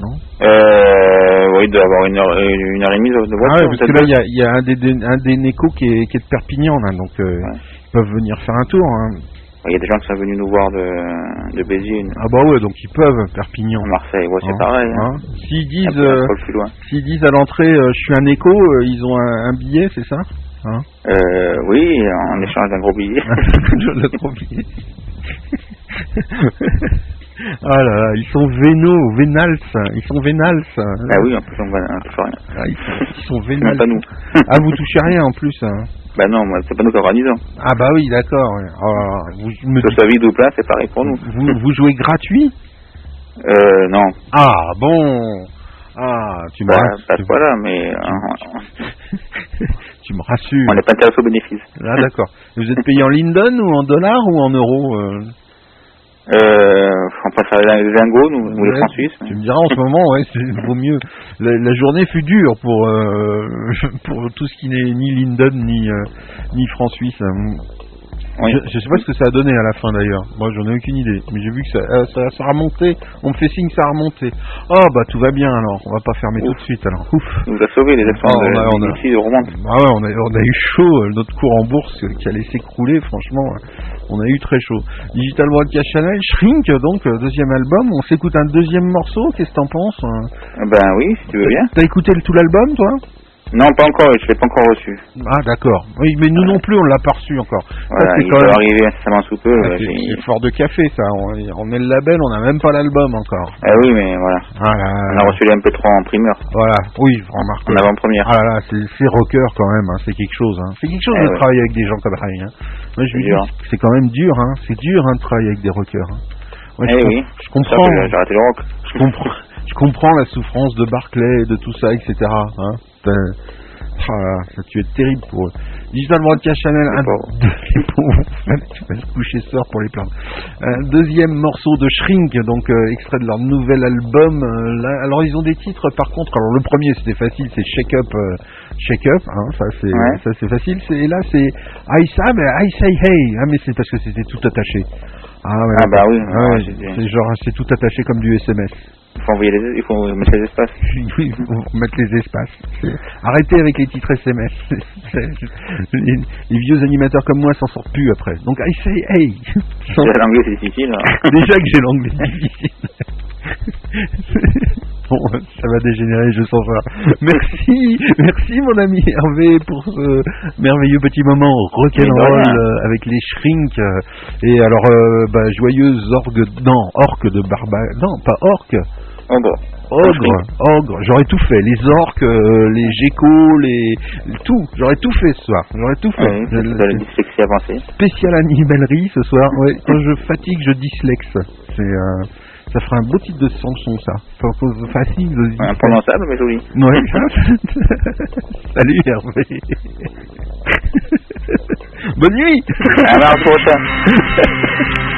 Non? Euh, oui, il doit avoir une heure, une heure et demie de de Ah voiture. ouais, parce que là, il y a, il y a un des, un des qui est, qui est de Perpignan, là, donc euh, Ouais. ils peuvent venir faire un tour. hein. Il y a des gens qui sont venus nous voir de, de Béziers, Ah bah ouais, donc ils peuvent, Perpignan. à Marseille. Ouais, c'est Hein, pareil. Hein. hein. S'ils disent, euh, s'ils disent à l'entrée, euh, je suis un écho, euh, ils ont un, un billet, c'est ça? Hein Euh, oui, en échange d'un gros billet. L'ai trop oublié. ah là là, ils sont vénaux, vénals, ils sont vénals. ah oui, en plus, on va faire rien. Ah, ils sont, ils sont vénals. pas nous. Ah, vous touchez rien en plus. hein. bah non, c'est pas nous qui organisons. Ah bah oui, d'accord. là, vous, me Que ce soit vide ou plein, c'est pareil pour nous. vous, vous jouez gratuit Euh, non, Ah bon Ah, tu pas, rass- pas point-là, mais tu me rassures. on n'est pas intéressé aux bénéfices. Ah d'accord. Vous êtes payé en Linden ou en dollars ou en euros euh Euh, on préfère les lingots, nous, ou les francs suisses. Tu me diras en ce moment, ouais, c'est vaut mieux. La, la journée fut dure pour euh, pour tout ce qui n'est ni Linden ni euh, ni franc suisse. Oui. Je, je sais pas ce que ça a donné à la fin d'ailleurs. Moi, j'en ai aucune idée. Mais j'ai vu que ça, euh, ça, ça a remonté. On me fait signe que ça a remonté. Oh bah tout va bien alors. On va pas fermer tout de suite alors. Ouf. Il nous a sauvé les actions Ah, on a- on a- de. Ah ouais, on a, on a eu chaud, euh, notre cours en bourse euh, qui allait s'écrouler, franchement, euh, on a eu très chaud. Digital Broadcast Channel, Shrink, donc, deuxième album, on s'écoute un deuxième morceau, qu'est-ce que t'en penses euh Ben oui, si tu veux bien. T'as écouté le- tout l'album, toi? Non, pas encore, je l'ai pas encore reçu. Ah d'accord, oui, mais nous non plus, on l'a pas reçu encore. Ça, Voilà, c'est il quand doit même- arriver incessamment sous peu. Ah, euh, c'est- fort de café, ça, on, on met le label, on n'a même pas l'album encore. Ah oui, mais voilà. Voilà, On a reçu les MP3 en primeur, voilà, oui, remarque. en avant-première. Ah là là, c'est rocker quand même, hein, c'est quelque chose. Hein. C'est quelque chose Eh de ouais. travailler avec des gens comme Ray. Hein. Moi, je C'est lui dis, dur. c'est quand même dur, hein. C'est dur hein, de travailler avec des rockers. Hein. Moi, je, Eh com- oui. je C'est comprends, ça J'ai arrêté le rock. je comprends, je comprends la souffrance de Barclay, de tout ça, etc. Hein. Ah ça dû être terrible pour eux. Digital Broadcast Channel, un les pauvres. tu vas se coucher soir pour les plaindre. Un deuxième morceau de Shrink, donc euh, extrait de leur nouvel album. euh, là, alors ils ont des titres par contre. Alors le premier c'était facile, c'est Shake Up, euh, Shake Up. Hein, ça c'est Ouais. ça c'est facile. Et là c'est I mais I say hey. Ah mais c'est parce que c'était tout attaché. Ah, ouais, Ah bah oui, Ah ouais, j'ai- c'est genre, c'est tout attaché comme du SMS. Il faut envoyer les, il faut mettre les espaces. Oui, faut mettre les espaces. Arrêtez avec les titres SMS. Les, les vieux animateurs comme moi s'en sortent plus après. Donc, I say hey. L'anglais c'est difficile. hein. Déjà que j'ai l'anglais difficile. bon, ça va dégénérer, je sens ça. Merci, merci mon ami Hervé pour ce merveilleux petit moment rock'n'roll euh, avec les shrinks. euh, Et alors, euh, bah, joyeuse orgue, non, orque de barba, non, pas orque. Bon. Ogre, ogre, j'aurais tout fait, les orques, euh, les geckos, les tout, j'aurais tout fait ce soir, j'aurais tout fait. Oui, Je- avancée. spécial animalerie ce soir. Ouais, quand je fatigue, je dyslexe. C'est, euh, ça fera un beau titre de chanson, ça. Enfin, faut- facile. de- Imprononçable mais joli. Ouais. Salut Hervé. Bonne nuit. À mardi prochain.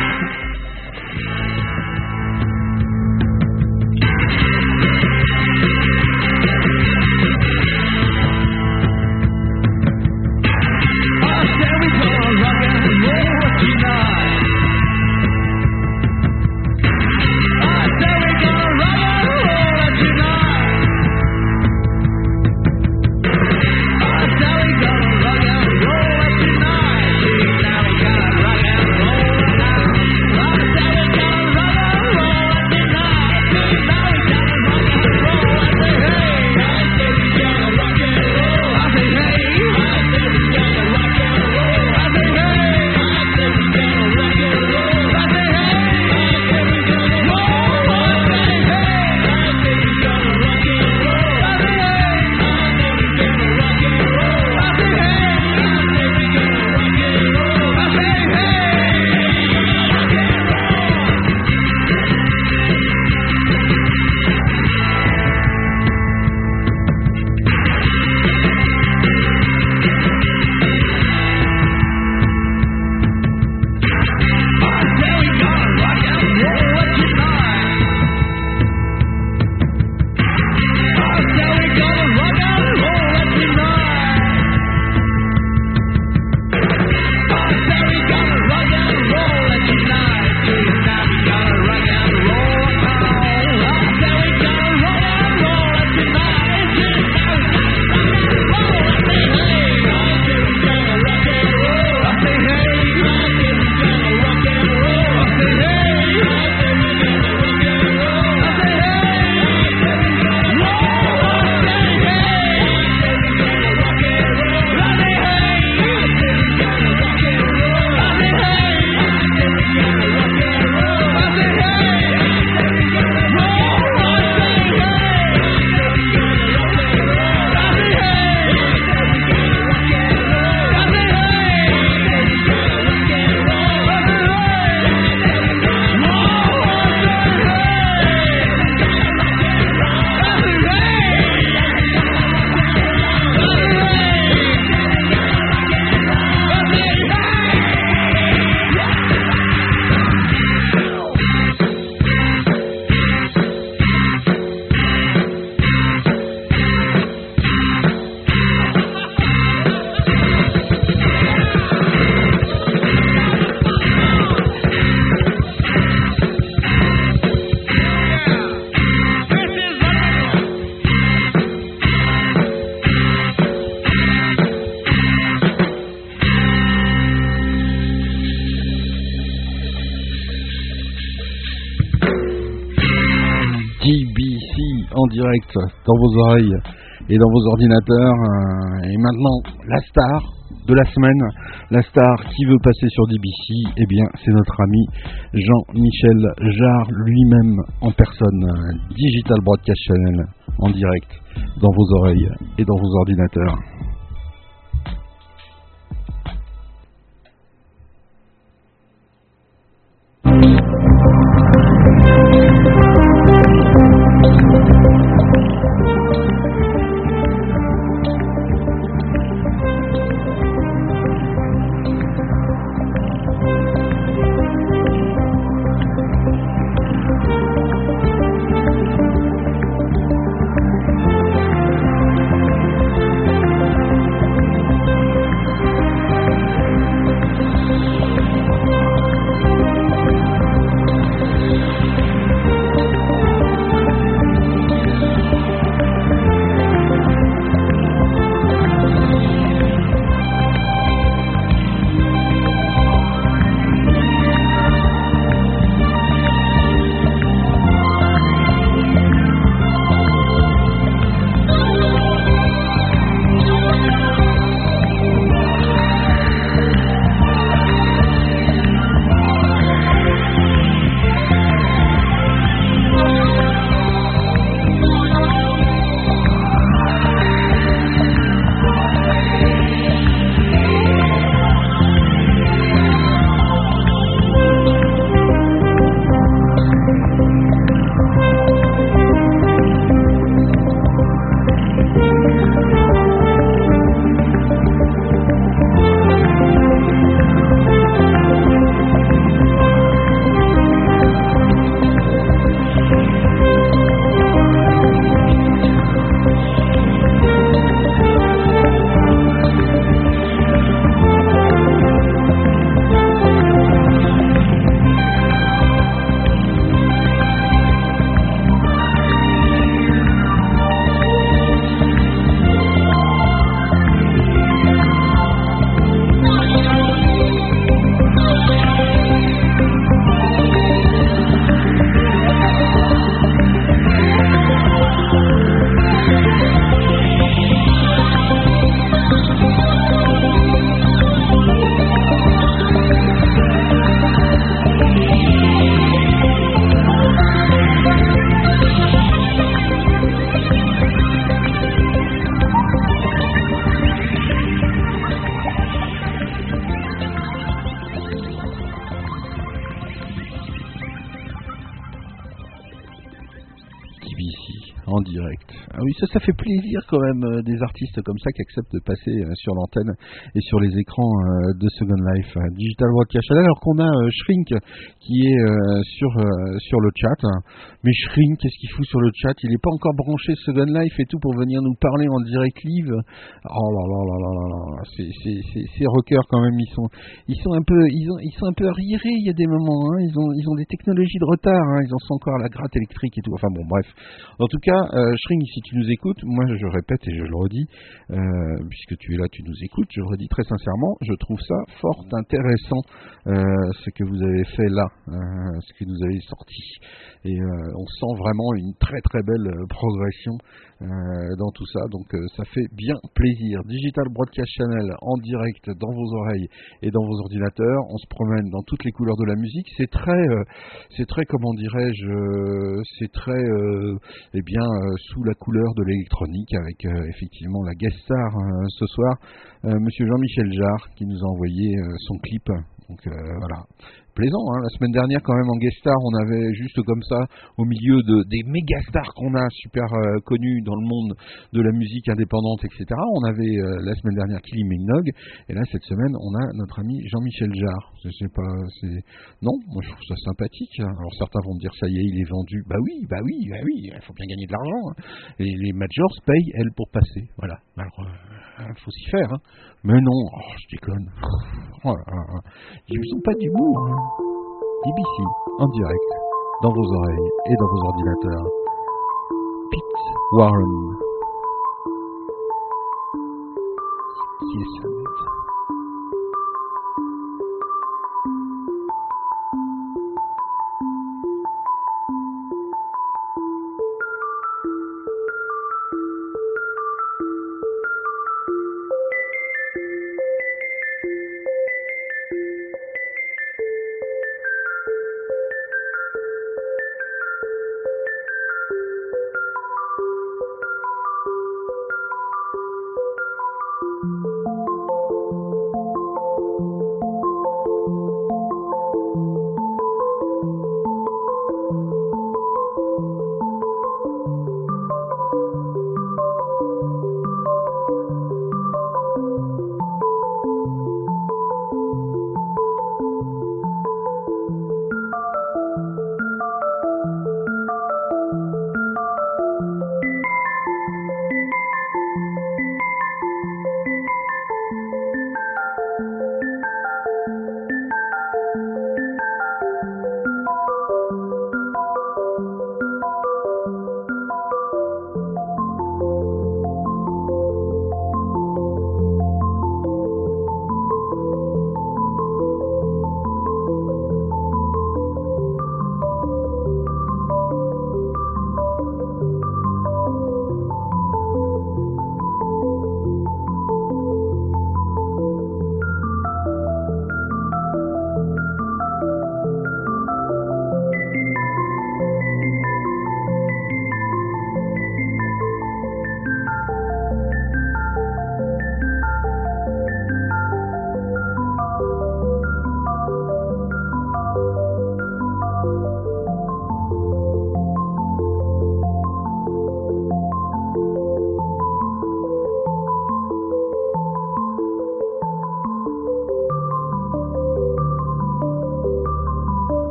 dans vos oreilles et dans vos ordinateurs. euh, Et maintenant, la star de la semaine, la star qui veut passer sur DBC, eh bien, c'est notre ami Jean-Michel Jarre lui-même en personne, Digital Broadcast Channel en direct dans vos oreilles et dans vos ordinateurs. Plaisir quand même euh, des artistes comme ça qui acceptent de passer euh, sur l'antenne et sur les écrans euh, de Second Life euh, Digital Broadcast alors qu'on a euh, Shrink qui est euh, sur euh, sur le chat. Mais Shrink, qu'est-ce qu'il fout sur le chat? Il n'est pas encore branché Second Life et tout pour venir nous parler en direct live. Oh là là là là là là, ces rockers quand même, ils sont ils sont un peu ils ils sont un peu. Il y a des moments, hein, ils ont ils ont des technologies de retard. Hein, ils en sont encore à la gratte électrique et tout. Enfin bon, bref. En tout cas, euh, Shrink, si tu nous écoutes, moi je répète et je le redis, euh, puisque tu es là, tu nous écoutes, je le redis très sincèrement, je trouve ça fort intéressant euh, ce que vous avez fait là, euh, ce que vous avez sorti. Et euh, on sent vraiment une très très belle euh, progression euh, dans tout ça, donc ça fait bien plaisir. Digital Broadcast Channel en direct dans vos oreilles et dans vos ordinateurs, on se promène dans toutes les couleurs de la musique, c'est très, c'est très comment dirais-je, c'est très, eh bien, sous la couleur de l'électronique avec effectivement la guest star euh, ce soir, Monsieur Jean-Michel Jarre qui nous a envoyé son clip. Donc voilà, plaisant. Hein. La semaine dernière, quand même, en guest star, on avait juste comme ça, au milieu de, des méga stars qu'on a super euh, connus dans le monde de la musique indépendante, etc. On avait euh, la semaine dernière Kylie Minogue, et là cette semaine, on a notre ami Jean-Michel Jarre. Je sais pas, c'est non, moi je trouve ça sympathique. hein. Alors certains vont me dire ça y est, il est vendu. Bah oui, bah oui, bah oui, il faut bien gagner de l'argent. hein. Et les majors payent elles pour passer. Voilà. Alors il faut s'y faire. hein. Mais non, oh, je déconne. Oh. Ils sont pas d'humour. BBC, en direct, dans vos oreilles et dans vos ordinateurs. Pete Warren.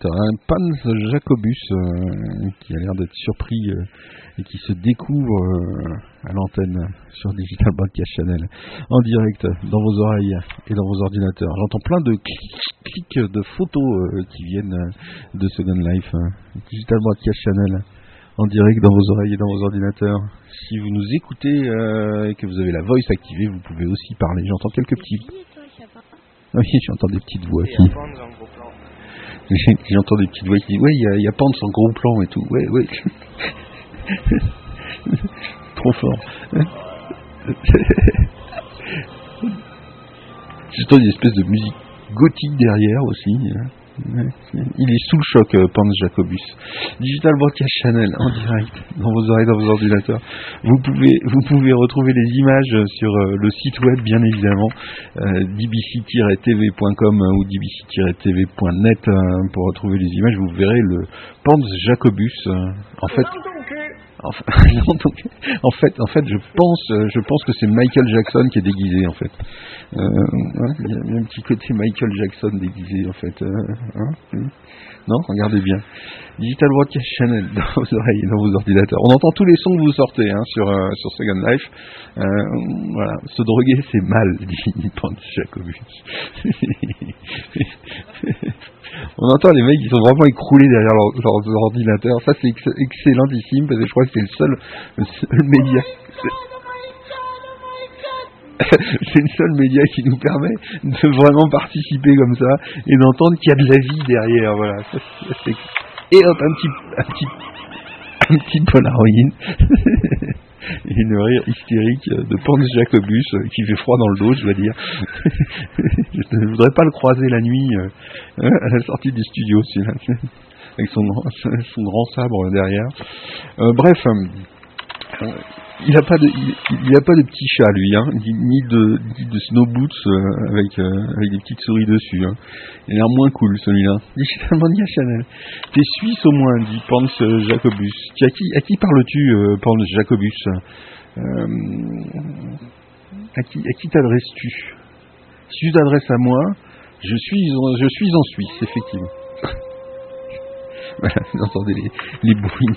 Un Pans Jacobus euh, qui a l'air d'être surpris euh, et qui se découvre euh, à l'antenne sur Digital Broadcast Channel en direct dans vos oreilles et dans vos ordinateurs. J'entends plein de clics clics de photos euh, qui viennent de Second Life. hein. Digital Broadcast Channel en direct dans vos oreilles et dans vos ordinateurs. Si vous nous écoutez euh, et que vous avez la voice activée, vous pouvez aussi parler. J'entends quelques petits. Oui, j'entends des petites voix qui. J'ai- J'entends des petites voix qui disent Ouais, il y y a Pants en gros plan et tout. Ouais, ouais. Trop fort. J'entends une espèce de musique gothique derrière aussi. Il est sous le choc, euh, Pans Jacobus. Digital Broadcast Channel en direct dans vos oreilles, dans vos ordinateurs. Vous pouvez, vous pouvez retrouver les images sur euh, le site web, bien évidemment, euh, dbc-tv.com ou dbc-tv.net euh, pour retrouver les images. Vous verrez le Pans Jacobus. euh, en fait, en fait, en fait, je pense, euh, je pense que c'est Michael Jackson qui est déguisé, en fait. Euh, Il y, a un petit côté Michael Jackson déguisé, en fait. euh, hein, non, regardez bien. Digital Broadcast Channel dans vos oreilles dans vos ordinateurs. On entend tous les sons que vous sortez hein, sur, sur Second Life. Voilà, se droguer c'est mal, dit Pant Jacobus. On entend les mecs qui sont vraiment écroulés derrière leur, leur- leur ordinateur. Ça c'est ex- excellentissime parce que je crois que c'est le seul, média. c'est le seul média qui nous permet de vraiment participer comme ça et d'entendre qu'il y a de la vie derrière. Voilà. Et un petit, un petit, un petit. Une rire hystérique de Pans Jacobus euh, qui fait froid dans le dos, je dois dire. je ne voudrais pas le croiser la nuit euh, hein, à la sortie du studio, avec son, grand- sabre derrière. Euh, bref, il n'a pas de, il, a pas de petit chat lui, hein, ni de, ni de snow boots euh, avec euh, avec des petites souris dessus. Hein. Il a l'air moins cool celui-là. Digital Mania Chanel. T'es suisse au moins, dit Pans Jacobus. À qui, à qui parles-tu, euh, Pans Jacobus Euh, À qui, à qui t'adresses-tu? Si tu t'adresses à moi, je suis, en- je suis en Suisse, effectivement. Vous entendez les, bruits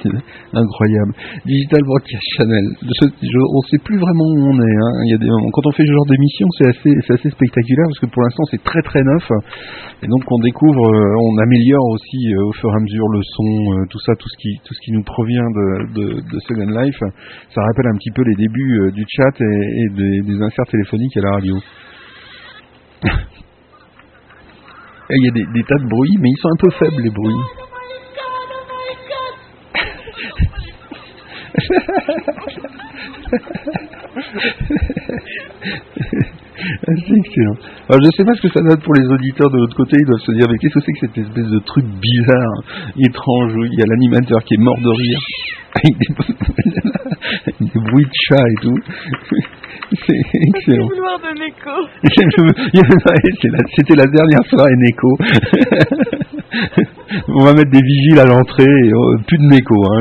incroyables. Digital Broadcast Channel. On ne sait plus vraiment où on est. hein. Il y a des moments- quand on fait ce genre d'émission, c'est assez, spectaculaire parce que pour l'instant c'est très très neuf. Et donc on découvre, euh, on améliore aussi euh, au fur et à mesure le son, euh, tout ça, tout ce qui, tout ce qui nous provient de, de, Second Life. Ça rappelle un petit peu les débuts du chat et, des, des inserts téléphoniques à la radio. Il y a des tas de bruits, mais ils sont un peu faibles les bruits. C'est excellent. Alors, je sais pas ce que ça donne pour les auditeurs de l'autre côté. Ils doivent se dire, mais qu'est-ce que c'est que cette espèce de truc bizarre, étrange, où il y a l'animateur qui est mort de rire, avec des, avec des bruits de chat et tout. C'est excellent. C'était la dernière soirée Neko. On va mettre des vigiles à l'entrée et oh, plus de Neko. hein.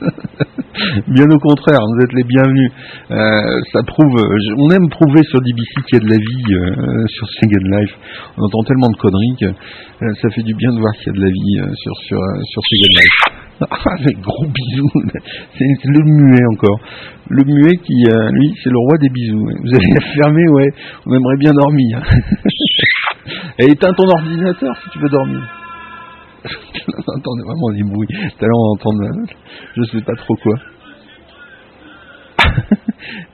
Bien au contraire, vous êtes les bienvenus. Euh, ça prouve, on aime prouver sur DBC qu'il y a de la vie euh, sur Second Life. On entend tellement de conneries que euh, ça fait du bien de voir qu'il y a de la vie euh, sur sur euh, sur Second Life. Ah, gros bisous. C'est le muet encore. Le muet qui, euh, lui, c'est le roi des bisous. Vous allez fermer, ouais. On aimerait bien dormir. Éteins ton ordinateur si tu veux dormir. on entend vraiment des bruits. Tout à l'heure, on entend, je sais pas trop quoi.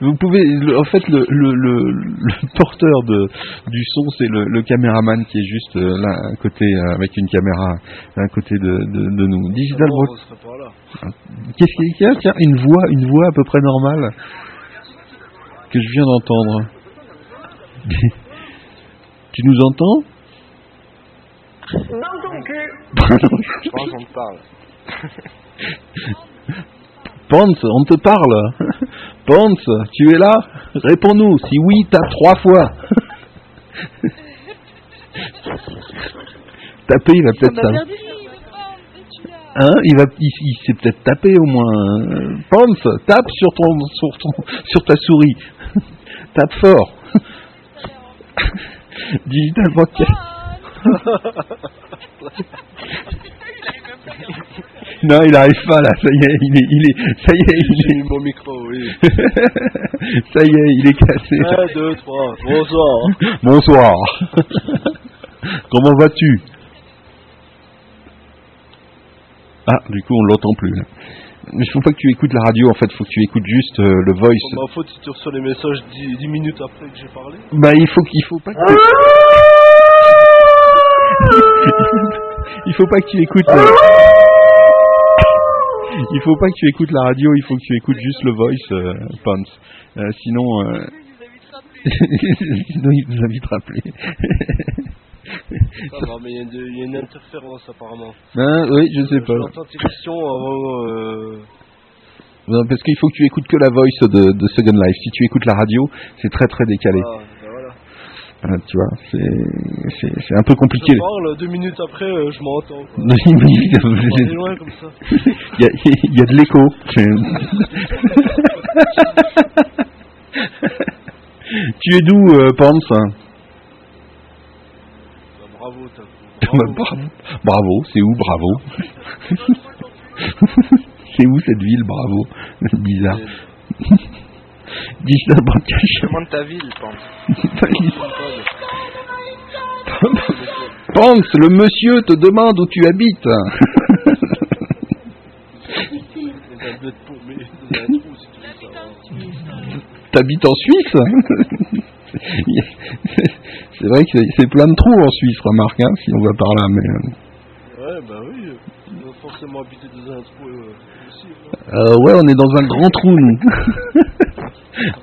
Vous pouvez, en fait, le, le, le, le porteur de, du son, c'est le, caméraman qui est juste euh, là, à côté, euh, avec une caméra à côté de, de, de nous. Digital Broad- Qu'est-ce qu'il y a Tiens, une voix, une voix à peu près normale que je viens d'entendre. tu nous entends? Je pense qu'on te parle. Ponce, on te parle. Ponce, tu es là Réponds-nous. Si oui, tape trois fois. Taper, il va peut-être perdu. Hein il va, il, il s'est peut-être tapé au moins. Ponce, tape sur ton, sur ton, sur ta souris. tape fort. Digital Broadcast. Non, il arrive pas là, ça y est, il est, il est, ça y est, il est, mis mon micro, oui. ça y est, il est cassé. 1, 2, 3, bonsoir. Bonsoir. Comment vas-tu? Ah, du coup, on l'entend plus. là. Mais il faut pas que tu écoutes la radio, en fait, faut que tu écoutes juste euh, le voice. Ma faute si tu reçois les messages 10, 10 minutes après que j'ai parlé. Bah, il faut qu'il faut pas que il faut pas que tu écoutes. euh, Il faut pas que tu écoutes la radio, il faut que tu écoutes juste le voice, euh, Pons. Euh, sinon, euh, sinon, il nous a vite rappelé. Ça va, mais il y, a une- il y a une interférence apparemment. Hein, oui, je sais pas. J'entends tes questions avant. Euh... Non, parce qu'il faut que tu écoutes que la voice de, de Second Life. Si tu écoutes la radio, c'est très très décalé. Ah, Voilà, tu vois, c'est un peu compliqué. Je parle, deux minutes après, euh, je m'entends. oui, On est loin comme ça. Il y a, il y a de l'écho. tu es d'où, euh, Bah, bravo, t'as Bah, Bravo, bravo c'est où, bravo? C'est où cette ville, bravo Bizarre. Digital Broadcast. Demande ta ville, pense. Pants, le monsieur te demande où tu habites. T'habites en Suisse C'est vrai que c'est- plein de trous en Suisse, remarque, hein, si on va par là, mais... euh, Ouais, bah oui. Dois forcément habiter dans un trou euh, aussi. hein. Euh, ouais, on est dans un grand trou, nous.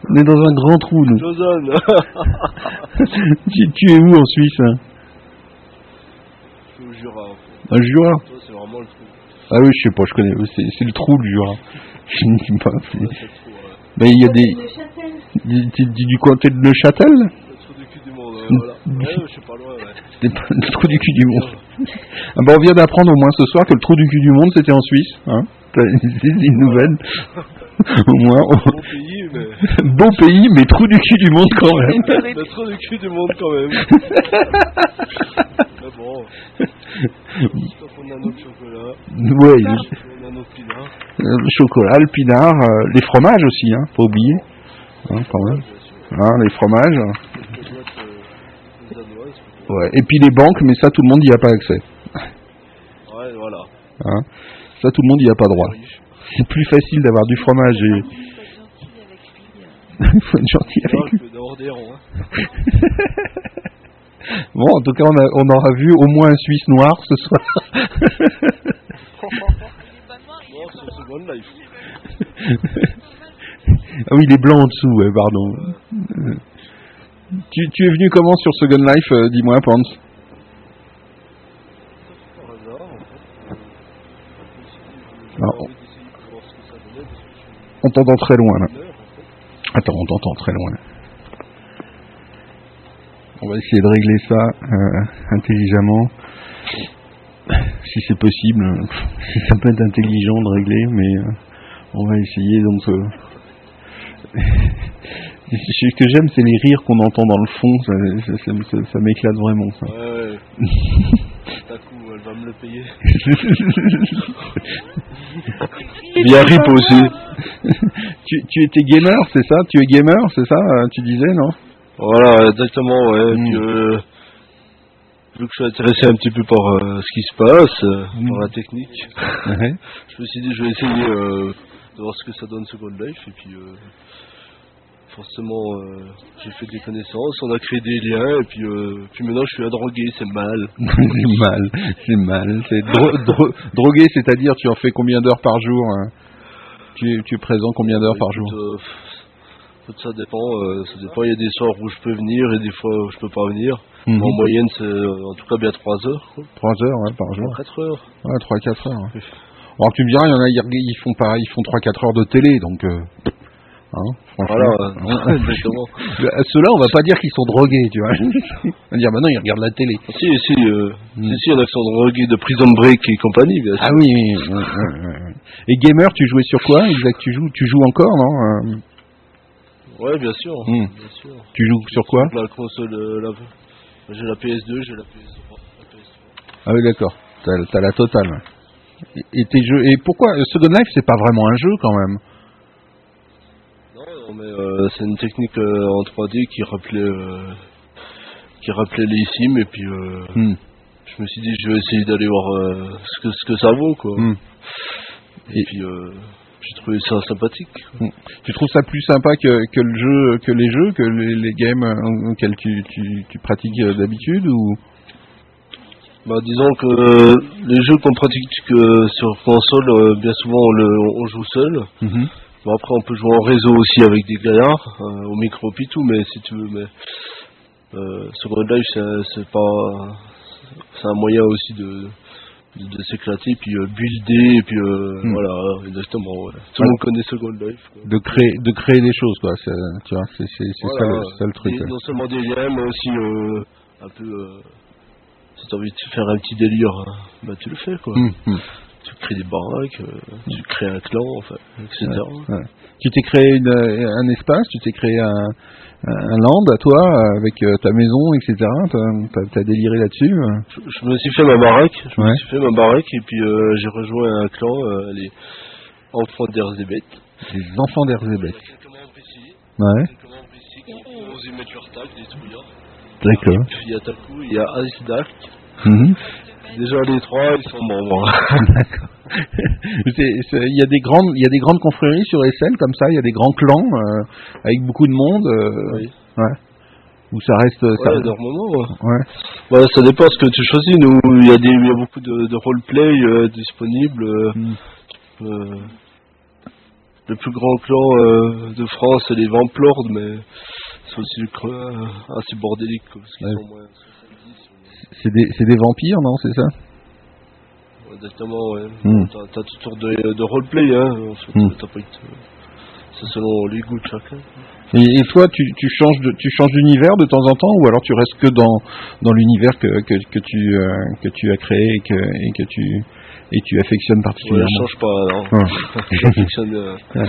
on est dans un grand trou, nous. Lausanne. tu, tu es où en Suisse hein Je suis au Jura. en fait. Un Jura Toi, c'est vraiment le trou. Ah oui, je sais pas, je connais. C'est c'est le trou, le Jura. Je ne sais pas. Ouais, il y a des... Du, du- du- du côté de Neuchâtel Le trou du cul du monde, ouais, voilà. Ouais, je suis pas loin, ouais. Le trou du cul du monde. Ah bah, on vient d'apprendre au moins ce soir que le trou du cul du monde, c'était en Suisse. Hein C'est une nouvelle. au moins, Bon pays, mais. beau pays, mais trou du cul du monde quand même. Le trou du cul du monde quand même. mais bon. J'espère qu'on a notre chocolat. Ouais, On a notre pinard. Euh, le chocolat, le pinard, euh, les fromages aussi, hein, pas oublier. Hein, quand même. Hein, les fromages. Ouais. Et puis les banques, mais ça, tout le monde n'y a pas accès. Ouais, voilà. Hein. Ça, tout le monde n'y a pas droit. C'est plus facile d'avoir du fromage et. Faut être gentil avec lui. Il faut être gentil avec lui. Hein. Bon, en tout cas, on, a, on aura vu au moins un Suisse noir ce soir. Non, c'est Second Life. ah oui, il est blanc en dessous, ouais, pardon. Tu, tu es venu comment sur Second Life euh, Dis-moi, Pants. Par On t'entend très loin, là. Attends, on t'entend très loin. On va essayer de régler ça euh, intelligemment. Si c'est possible. Ça peut être intelligent de régler, mais euh, on va essayer donc. euh, Ce que j'aime, c'est les rires qu'on entend dans le fond. Ça, ça- ça- ça- ça m'éclate vraiment. Ça. Ouais, ouais. Coup, elle va me le payer. Rip aussi. tu, tu étais gamer, c'est ça? Tu es gamer, c'est ça euh, Tu disais, non? Voilà, exactement, ouais. Mm. Vu que je suis intéressé un petit peu par euh, ce qui se passe, euh, Mm. par la technique, je me suis dit je vais essayer euh, de voir ce que ça donne Second Life. Et puis, forcément, euh, j'ai fait des connaissances, on a créé des liens. Et puis, euh, puis maintenant, je suis un drogué, c'est mal. c'est mal, c'est mal. C'est dro- dro- drogué, c'est-à-dire tu en fais combien d'heures par jour hein? Tu, es, tu es présent combien d'heures par jour? Écoute, euh, ça dépend, euh, ça dépend. Il y a des soirs où je peux venir et des fois où je peux pas venir. Mhm. En moyenne, c'est euh, en tout cas bien 3 heures. quoi. Trois heures ouais, par jour. 4 heures. Ouais, 3-4 heures. ouais. Alors tu me diras, il y en a, ils ils font pareil, ils font 3-4 heures de télé, donc... Euh, hein. Voilà, euh, exactement. Euh, Ceux-là, on va pas dire qu'ils sont drogués, tu vois. on va dire, bah non, ils regardent la télé. Si, si, euh, Mm. si, si, en a sont drogués de Prison Break et compagnie, bien sûr. Ah oui. Et gamer, tu jouais sur quoi exact? Tu joues, tu joues encore, non Euh, Ouais, bien sûr, Mm. bien sûr. Tu joues sur quoi? La console, euh, la, J'ai la PS2, j'ai la PS3. la PS3. Ah oui, d'accord. T'as t'as la totale. Et, tes jeux. Et pourquoi Second Life, c'est pas vraiment un jeu quand même? Mais euh, c'est une technique euh, en 3D qui rappelait, euh, qui rappelait les Sims et puis euh, Hmm. je me suis dit je vais essayer d'aller voir ce que ce que ça vaut quoi. Hmm. Et, puis euh, j'ai trouvé ça sympathique. Tu trouves ça plus sympa que, que le jeu, que les jeux, que les, les games auxquels tu, tu, tu pratiques d'habitude ou? Bah disons que euh, les jeux qu'on pratique euh, sur console, euh, bien souvent on, le, on joue seul. Mhm. Bon après on peut jouer en réseau aussi avec des gaillards, euh, au micro puis tout, mais si tu veux, mais euh, Second Life c'est pas, c'est un moyen aussi de de, de s'éclater puis euh, builder et puis euh, Hmm. voilà exactement. ouais. Tout le monde connaît Second Life. Quoi. de créer, de créer des choses quoi. Tu vois, c'est ça, le- c'est ça le truc. et ouais. non seulement des liens, mais aussi un peu. Si t'as envie de faire un petit délire, hein, bah tu le fais quoi. Hmm, hmm. Tu crées des baraques, euh, tu crées un clan, enfin, etc. Ouais. Tu t'es créé une, euh, un espace, tu t'es créé un, un land à toi avec euh, ta maison, etc. T'as as, déliré là-dessus. Je, je me suis fait ma baraque, je me Ouais. suis fait ma baraque et puis euh, j'ai rejoint un clan, euh, les enfants d'Erzébet. Les enfants d'Erzébet. Ouais. trouillards. D'accord. Il y a Taku, il y a Ice Dark. Mhm. Déjà les trois, ils sont membres. D'accord. Il y a des grandes, il y a des grandes confréries sur SL comme ça. Il y a des grands clans euh, avec beaucoup de monde. euh, Oui. Ouais. Où ça reste. ça Ouais, reste- énormément. ouais. ouais. Ouais, ça dépend ce que tu choisis. Nous, il y a, des, il y a beaucoup de, de roleplay euh, disponibles. euh, Mm. euh, le plus grand clan de France, c'est les Vamplords, mais c'est aussi assez bordélique. parce qu'ils sont moins 70. C'est des, c'est des vampires, non C'est ça? Ouais, Exactement, ouais. Mm. T'as, toutes sortes de, de roleplay, hein. En fait, Mm. C'est selon les goûts de chacun. Et, et toi, tu, tu changes de, tu changes d'univers de temps en temps, ou alors tu restes que dans dans l'univers que, que, que tu euh, que tu as créé et que et que tu et tu affectionnes Ouais, particulièrement? je change pas, non. Ouais. J'affectionne. euh, Ouais.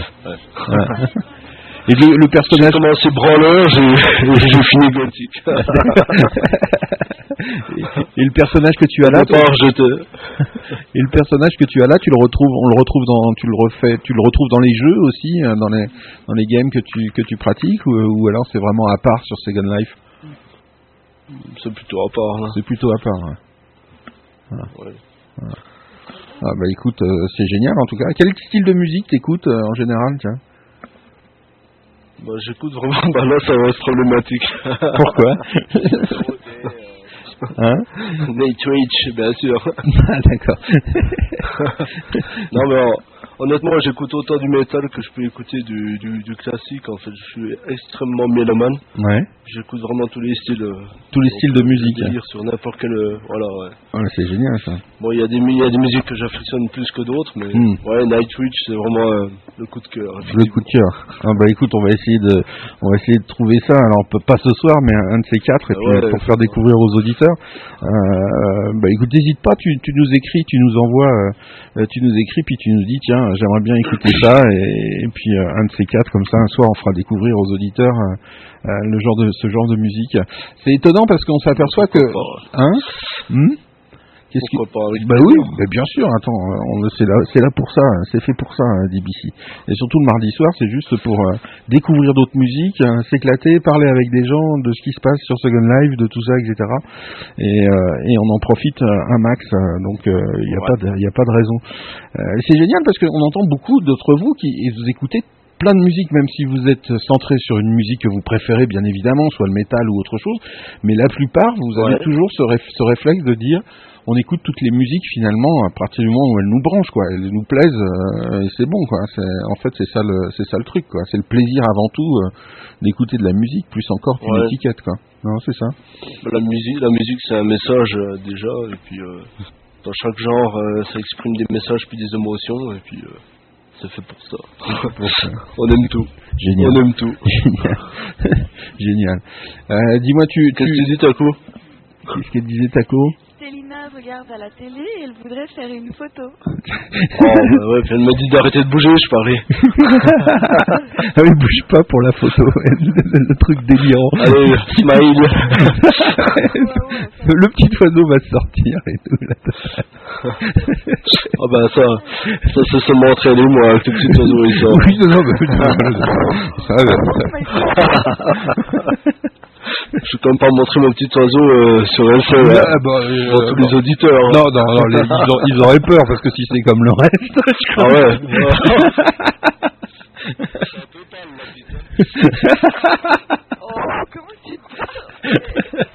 Et le, le J'ai personnage commencé branleur, j'ai, j'ai fini gothique. et le personnage que tu as là, et le personnage que tu as là, tu le retrouves, on le retrouve dans, tu le refais, tu le retrouves dans les jeux aussi, euh, dans les dans les games que tu que tu pratiques, ou, ou alors c'est vraiment à part sur Second Life. C'est plutôt à part. C'est plutôt à part. ouais. Ouais. Ah bah écoute, euh, c'est génial en tout cas. Quel style de musique t'écoutes euh, en général, tiens? Bah, j'écoute vraiment, bah là, ça va être problématique. Pourquoi Hein Nate Rich, bien sûr. Ah, D'accord. non, mais euh, honnêtement, j'écoute autant du métal que je peux écouter du, du, du classique. En fait, je suis extrêmement mélomane. Ouais. J'écoute vraiment tous les styles. euh, Tous les styles de musique. hein. sur n'importe quel. euh, voilà, ouais. Ouais, c'est génial ça. Bon, il y, y a des musiques que j'affectionne plus que d'autres, mais Hmm. ouais, Nightwish, c'est vraiment euh, le coup de cœur. Le coup de cœur. Ah bah écoute, on va essayer de, on va essayer de trouver ça. Alors pas ce soir, mais un, un de ces quatre, et Ah puis ouais, pour faire découvrir aux auditeurs. Euh, bah écoute, n'hésite pas, tu, tu nous écris, tu nous envoies, tu nous écris, puis tu nous dis tiens, j'aimerais bien écouter ça, et, et puis euh, un de ces quatre, comme ça, un soir, on fera découvrir aux auditeurs euh, euh, le genre de, ce genre de musique. C'est étonnant parce qu'on s'aperçoit que, hein, Hmm? Qu'est-ce qui- pas bah oui, bah bien sûr, attends, c'est là, pour ça, c'est fait pour ça, hein, DBC. Et surtout le mardi soir, c'est juste pour euh, découvrir d'autres musiques, hein, s'éclater, parler avec des gens de ce qui se passe sur Second Life, de tout ça, etc. Et, euh, et on en profite euh, un max, donc il n'y a, Ouais. a pas de raison. C'est génial parce qu'on entend beaucoup d'entre vous qui et vous écoutez plein de musique, même si vous êtes centré sur une musique que vous préférez, bien évidemment, soit le métal ou autre chose, mais la plupart, vous avez Ouais. toujours ce, réf- ce réflexe de dire on écoute toutes les musiques finalement à partir du moment où elles nous branchent quoi, elles nous plaisent euh, et c'est bon quoi. En fait c'est ça le c'est ça le truc quoi. C'est le plaisir avant tout euh, d'écouter de la musique plus encore qu'une Ouais. étiquette quoi. Non c'est ça. La musique, la musique c'est un message euh, déjà, et puis dans chaque genre, ça exprime des messages puis des émotions, et puis c'est fait pour ça. On aime tout. Génial. On aime tout. Génial. Génial. Euh, Dis-moi tu, Qu'est-ce que tu tu dis, Taco? Qu'est-ce qu'elle disait Taco? Célina, regarde à la télé et elle voudrait faire une photo. Oh, bah ouais, puis elle m'a dit d'arrêter de bouger, je parlais. ah oui, bouge pas pour la photo. le truc délirant. Allez, smile. le petit oiseau va sortir et tout. là. Ah bah ça, ça c'est seulement entraîné moi, avec le petit oiseau il sort. Oui, non, non, mais, ça, va, Je vais quand même pas montrer mon petit oiseau euh, sur LCL Ah, hein, bah, euh, pour tous bon. les auditeurs. hein. Non, non, non, les- ils, ont- ils auraient peur parce que si c'est comme le reste. je Ah ouais. Oh, comment tu te parles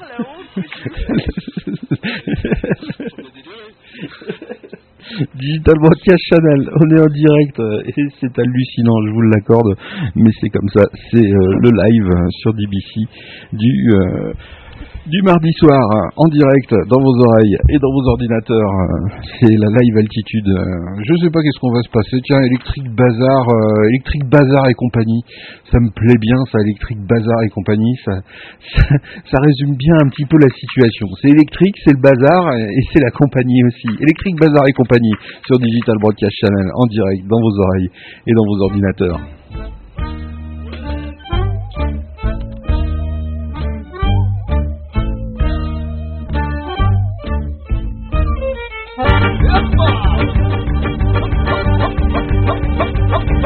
la honte. Digital Broadcast Channel, on est en direct euh, et c'est hallucinant, je vous l'accorde, mais c'est comme ça, c'est euh, le live euh, sur DBC du du mardi soir euh, en direct dans vos oreilles et dans vos ordinateurs. C'est la live altitude. Je sais pas qu'est-ce qu'on va se passer. Tiens, électrique bazar, euh, électrique bazar et compagnie. Ça me plaît bien, ça, électrique bazar et compagnie. Ça, ça, ça résume bien un petit peu la situation. C'est électrique, c'est le bazar et c'est la compagnie aussi. Électrique bazar et compagnie sur Digital Broadcast Channel en direct dans vos oreilles et dans vos ordinateurs.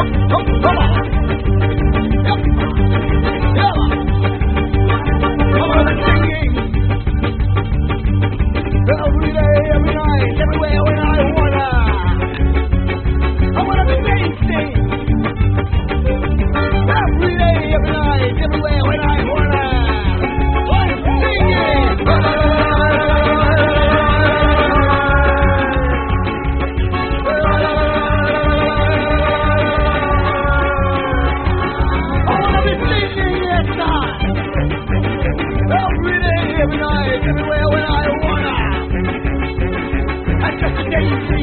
疼。Thank you.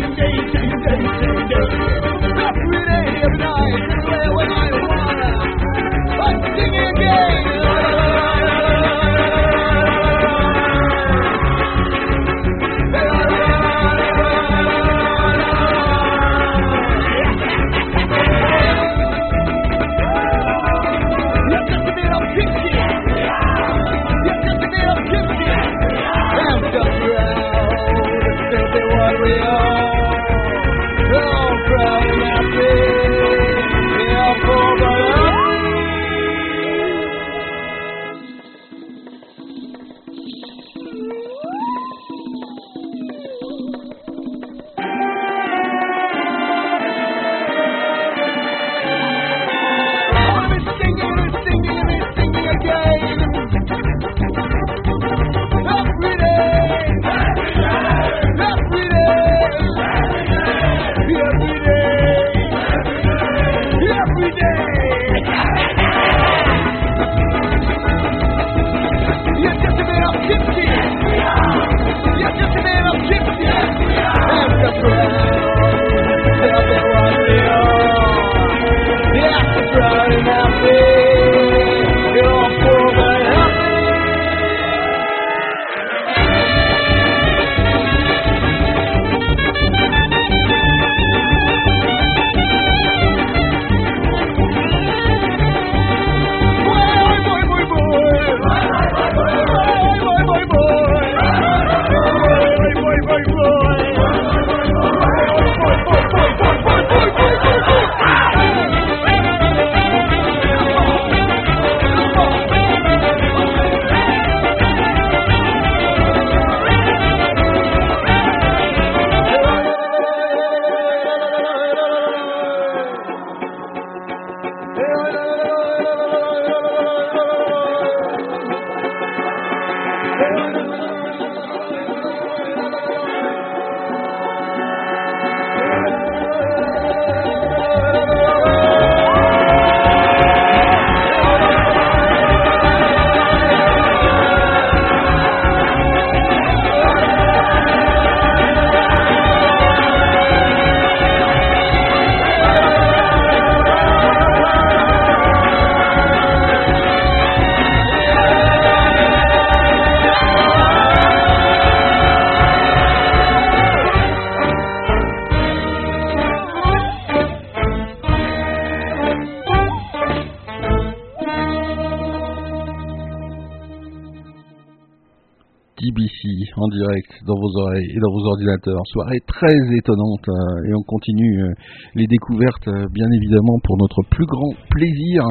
Dans vos ordinateurs. Soirée très étonnante euh, et on continue euh, les découvertes euh, bien évidemment pour notre plus grand plaisir.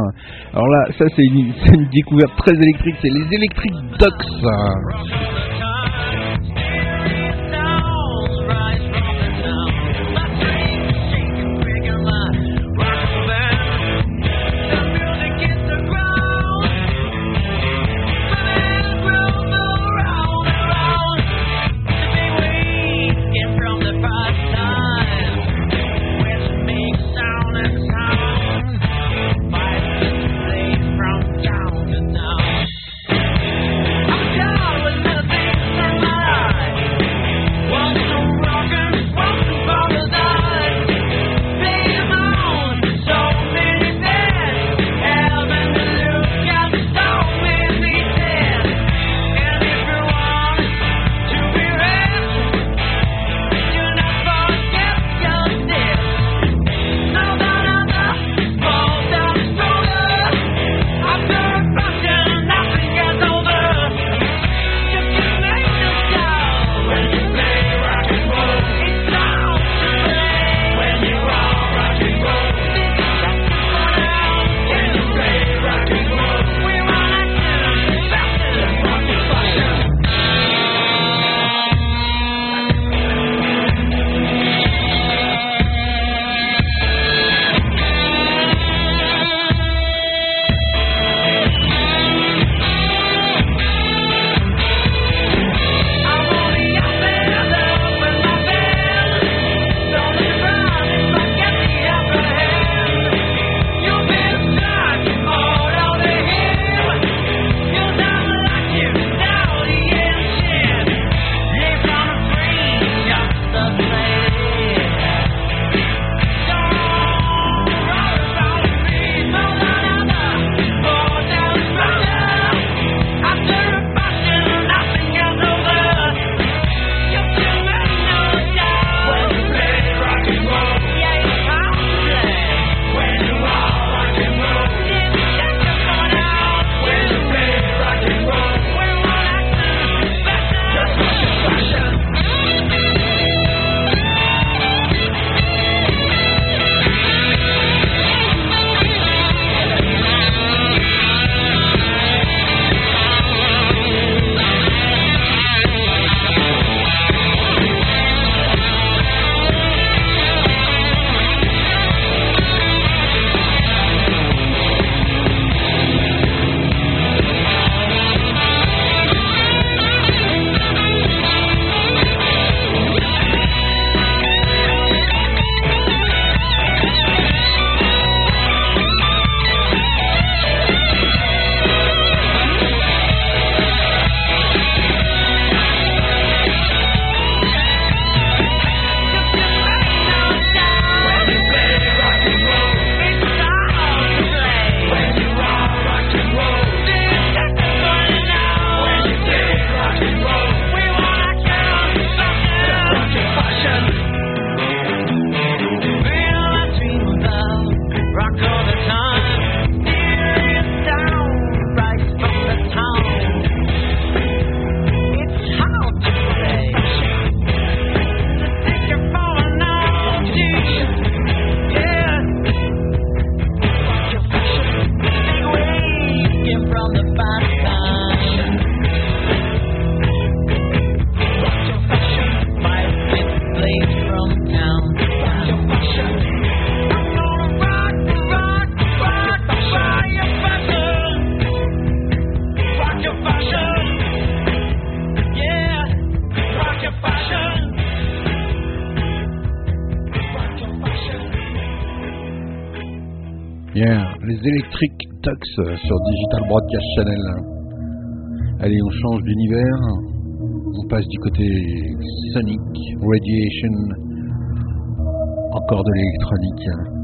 Alors là, ça c'est une, c'est une découverte très électrique, c'est les Electric Ducks. Electric Tux sur Digital Broadcast Channel. Allez, on change d'univers. On passe du côté Sonic, Radiation, encore de l'électronique.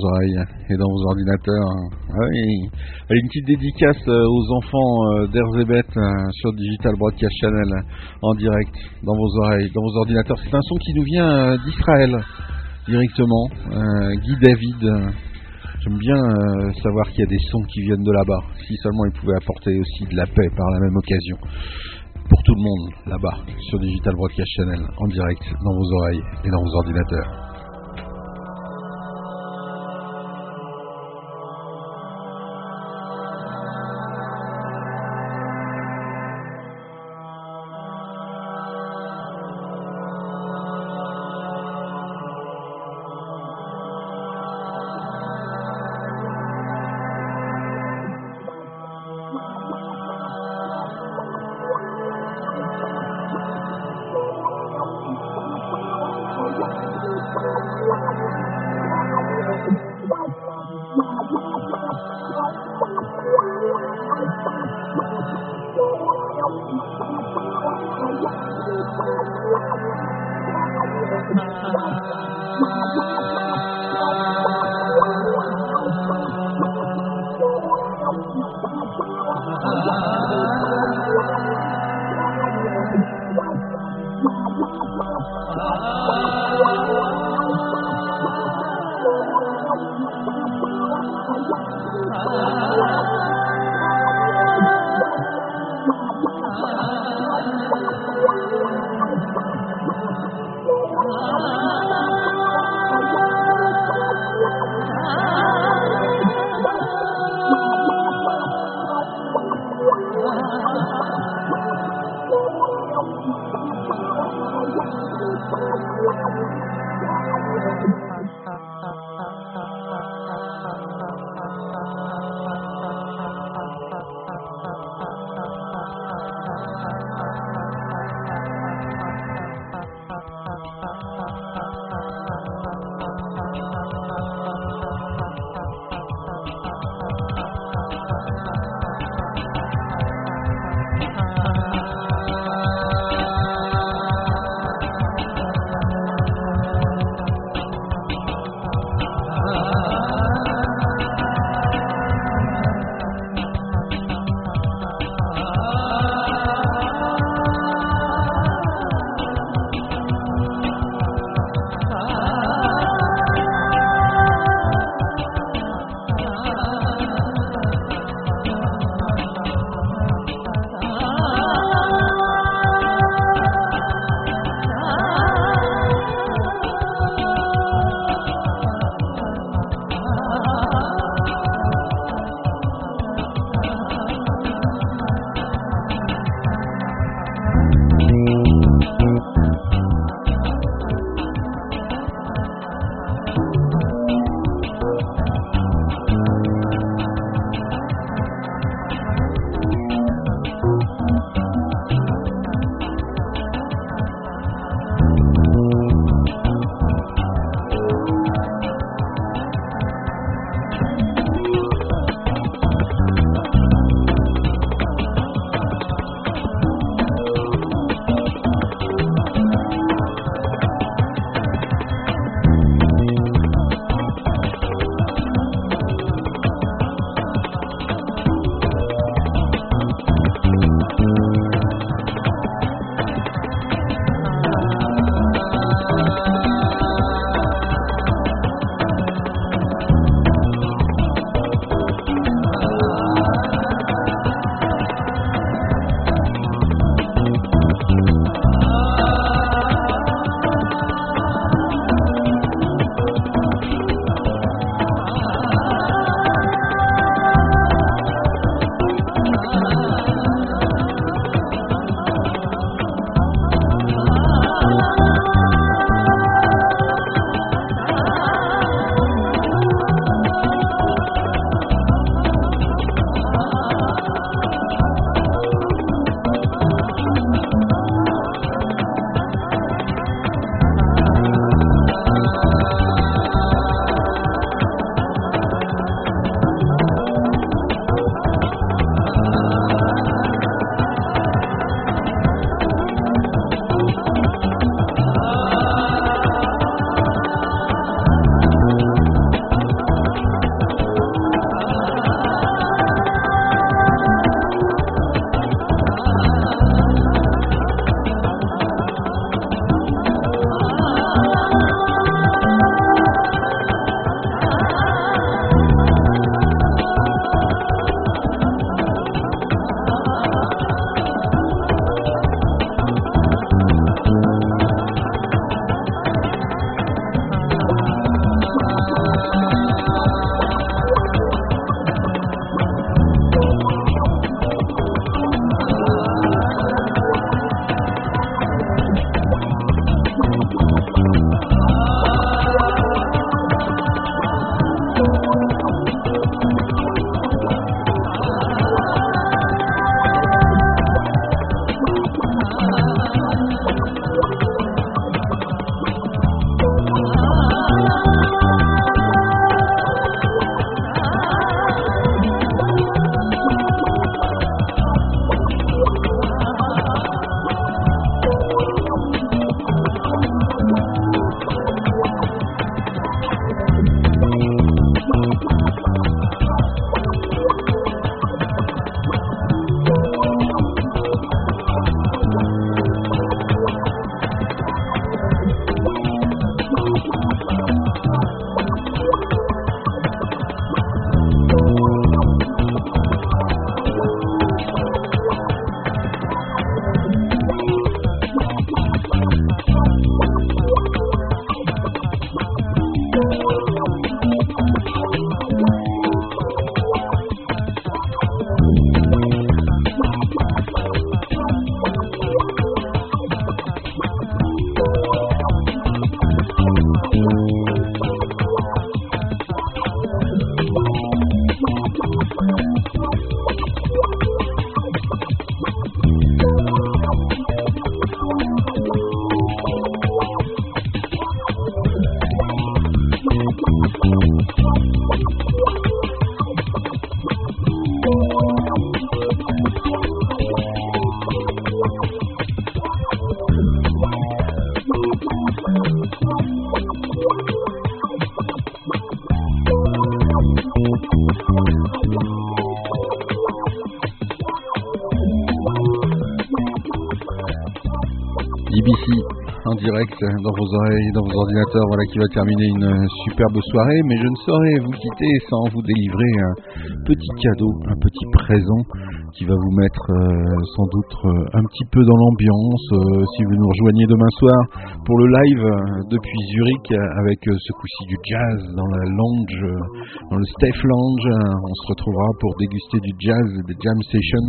Vos oreilles et dans vos ordinateurs. Ah oui. Une petite dédicace euh, aux enfants euh, d'Erzébet euh, sur Digital Broadcast Channel en direct dans vos oreilles, dans vos ordinateurs. C'est un son qui nous vient d'Israël directement. Guy David. J'aime bien savoir qu'il y a des sons qui viennent de là-bas. Si seulement ils pouvaient apporter aussi de la paix par la même occasion. Pour tout le monde là-bas sur Digital Broadcast Channel en direct dans vos oreilles et dans vos ordinateurs. Direct dans vos oreilles, dans vos ordinateurs, voilà qui va terminer une superbe soirée, mais je ne saurais vous quitter sans vous délivrer un petit cadeau, un petit présent qui va vous mettre euh, sans doute euh, un petit peu dans l'ambiance. Euh, si vous nous rejoignez demain soir pour le live euh, depuis Zurich euh, avec euh, ce coup-ci du jazz dans la lounge, dans le Steph Lounge. On se retrouvera pour déguster du jazz, des jam sessions.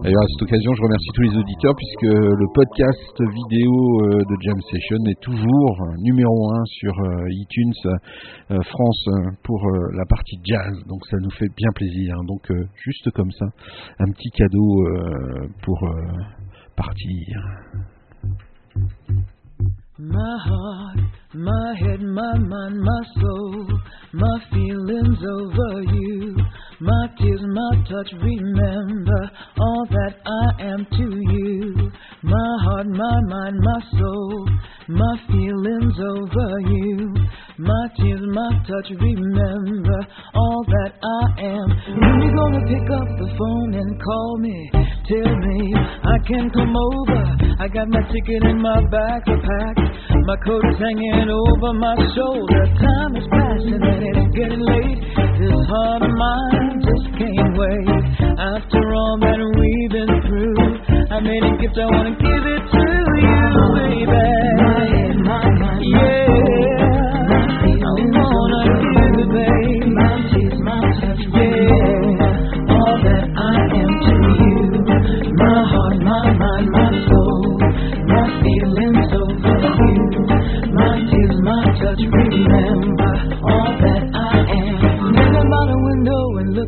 D'ailleurs, à cette occasion, je remercie tous les auditeurs puisque le podcast vidéo de Jam Session est toujours numéro un sur iTunes France pour la partie jazz. Donc ça nous fait bien plaisir. Donc euh, juste comme ça, un petit cadeau pour partir. My heart, my head, my mind, my soul, my feelings over you, my tears, my touch, remember all that I am to you. My heart, my mind, my soul, my feelings over you, my tears, my touch, remember all that I am. When you gonna pick up the phone and call me? Tell me I can come over. I got my ticket in my back packed. My coat is hanging over my shoulder. Time is passing and it's getting late. This heart of mine just can't wait. After all that we've been through, I made a gift. I wanna give it to you, baby. My, my, my, Yeah, I wanna give it, baby. Yeah, all that I am to you. My heart, my mind, my soul, my feelings over you. My tears, my touch, remember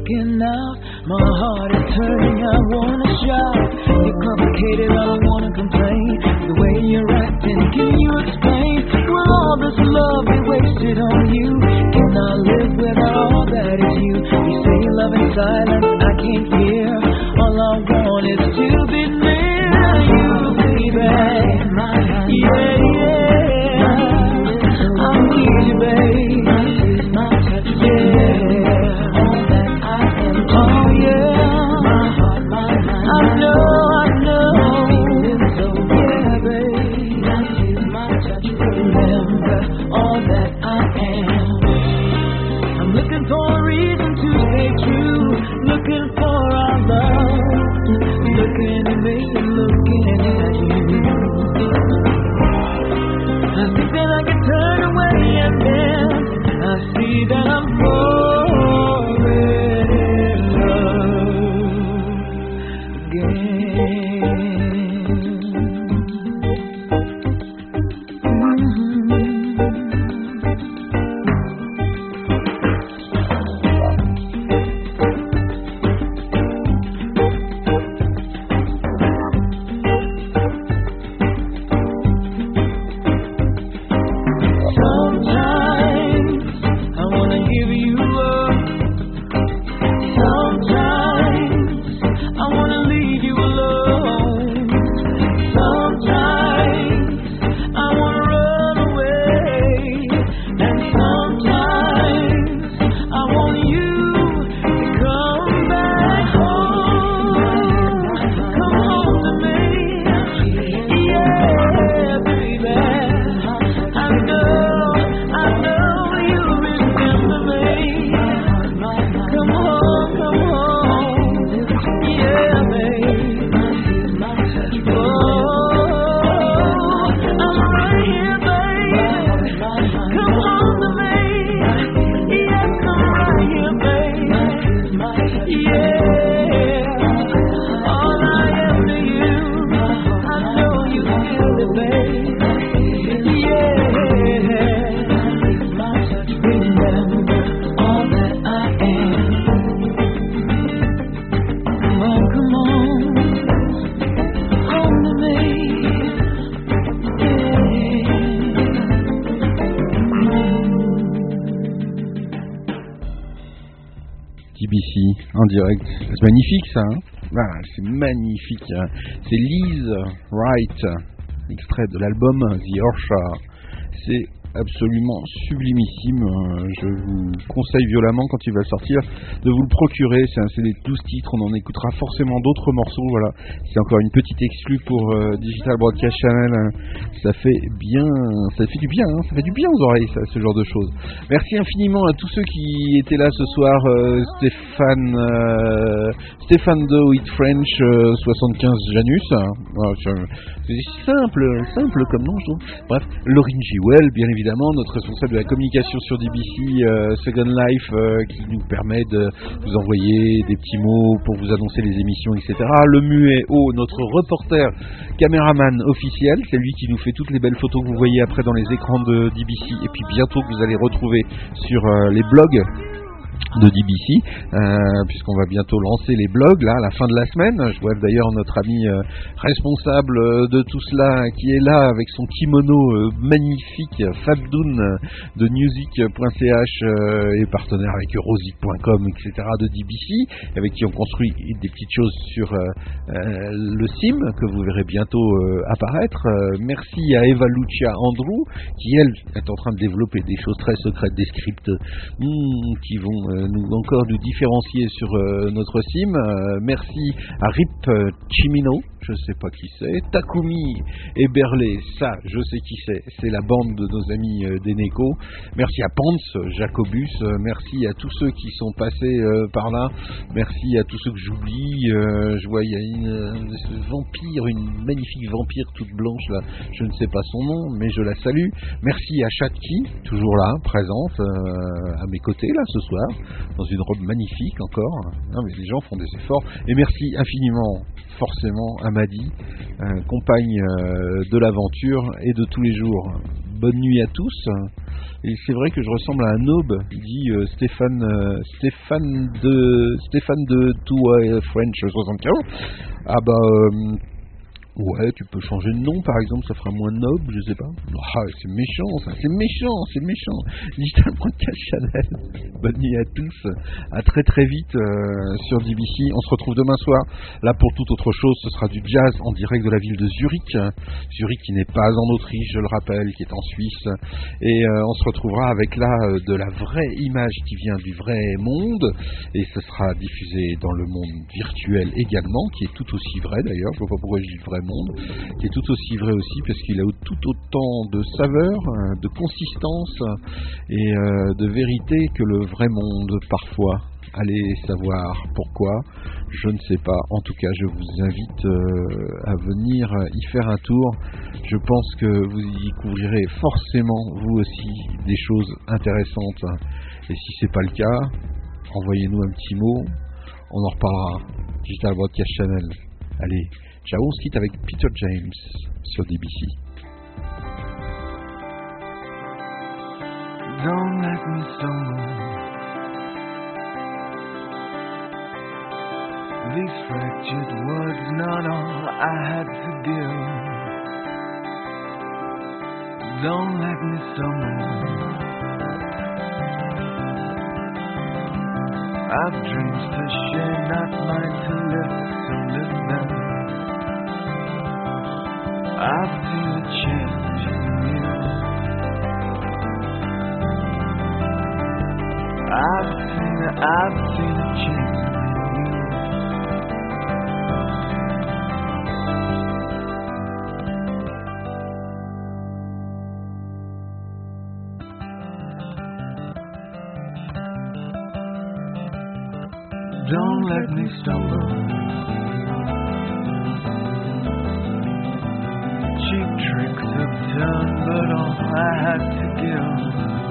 looking out, my heart is turning. I wanna shout. You're complicated, I don't wanna complain. The way you're acting, can you explain? Will all this love be wasted on you? Can I live without all that is you? You say you love in silence, I can't hear. All I want is to be near you, baby. Yeah, yeah. I need you, babe. C'est magnifique. hein. C'est Liz Wright, extrait de l'album The Orchard. C'est absolument sublimissime. Euh, Je vous conseille violemment quand il va sortir de vous le procurer. C'est un CD de 12 titres, on en écoutera forcément d'autres morceaux. Voilà, c'est encore une petite exclue pour euh, Digital Broadcast Channel. hein. Ça fait bien, ça fait du bien, hein, ça fait du bien aux oreilles, ce genre de choses. Merci infiniment à tous ceux qui étaient là ce soir. euh, Stéphane, euh, Stéphane de With French euh, 75 Janus. hein. Voilà, c'est- simple, simple comme nom, je trouve. Bref, Laurine Giwell, bien évidemment, notre responsable de la communication sur DBC euh, Second Life, euh, qui nous permet de vous envoyer des petits mots pour vous annoncer les émissions, etc. Le muet O, notre reporter caméraman officiel, c'est lui qui nous fait toutes les belles photos que vous voyez après dans les écrans de DBC, et puis bientôt que vous allez retrouver sur euh, les blogs de DBC, euh, puisqu'on va bientôt lancer les blogs là à la fin de la semaine. Je vois d'ailleurs notre ami euh, responsable de tout cela qui est là avec son kimono euh, magnifique, Fabdoun de music.ch et partenaire avec rosic.com, etc. de DBC, avec qui on construit des petites choses sur le sim que vous verrez bientôt apparaître. Merci à Eva Lucia Andrew qui elle est en train de développer des choses très secrètes, des scripts hmm, qui vont nous encore nous différencier sur euh, notre sim. Euh, merci à Rip euh, Chimino, je sais pas qui c'est, Takumi et Berlé, ça je sais qui c'est, c'est la bande de nos amis euh, d'Eneco. Merci à Pance, Jacobus, euh, merci à tous ceux qui sont passés euh, par là, merci à tous ceux que j'oublie. Je vois il y a une, vampire, une magnifique vampire toute blanche là, je ne sais pas son nom, mais je la salue. Merci à Chatki, toujours là, présente à mes côtés là ce soir, dans une robe magnifique encore. Mais les gens font des efforts. Et merci infiniment, forcément, à Madi, euh, compagne euh, de l'aventure et de tous les jours. Bonne nuit à tous. Et c'est vrai que je ressemble à un aube, dit euh, Stéphane, Stéphane de Stéphane de Toua French 75. Ah bah Ouais, tu peux changer de nom par exemple, ça fera moins noble, je sais pas. Ah, c'est méchant ça, c'est méchant, c'est méchant. Digital Broadcast. Bonne nuit à tous. À très très vite euh, sur DBC. On se retrouve demain soir. Là pour toute autre chose, ce sera du jazz en direct de la ville de Zurich. Zurich qui n'est pas en Autriche, je le rappelle, qui est en Suisse. Et euh, on se retrouvera avec là euh, de la vraie image qui vient du vrai monde. Et ce sera diffusé dans le monde virtuel également, qui est tout aussi vrai d'ailleurs. Je vois pas pourquoi je dis vrai monde, qui est tout aussi vrai aussi parce qu'il a tout autant de saveur, euh, de consistance et euh, de vérité que le vrai monde parfois. Allez savoir pourquoi, je ne sais pas. En tout cas, je vous invite euh, à venir y faire un tour. Je pense que vous y découvrirez forcément, vous aussi, des choses intéressantes. Et si c'est pas le cas, envoyez-nous un petit mot, on en reparlera. Digital Broadcast Channel. Allez, ciao, on se quitte avec Peter James sur DBC. Don't let me stumble. These fractured words, not all I had to give. Don't let me stumble. I've dreams to share, not mine to live, live them. I've seen a change in you. I've seen a, I've seen a change in you. Don't let me stumble. skill.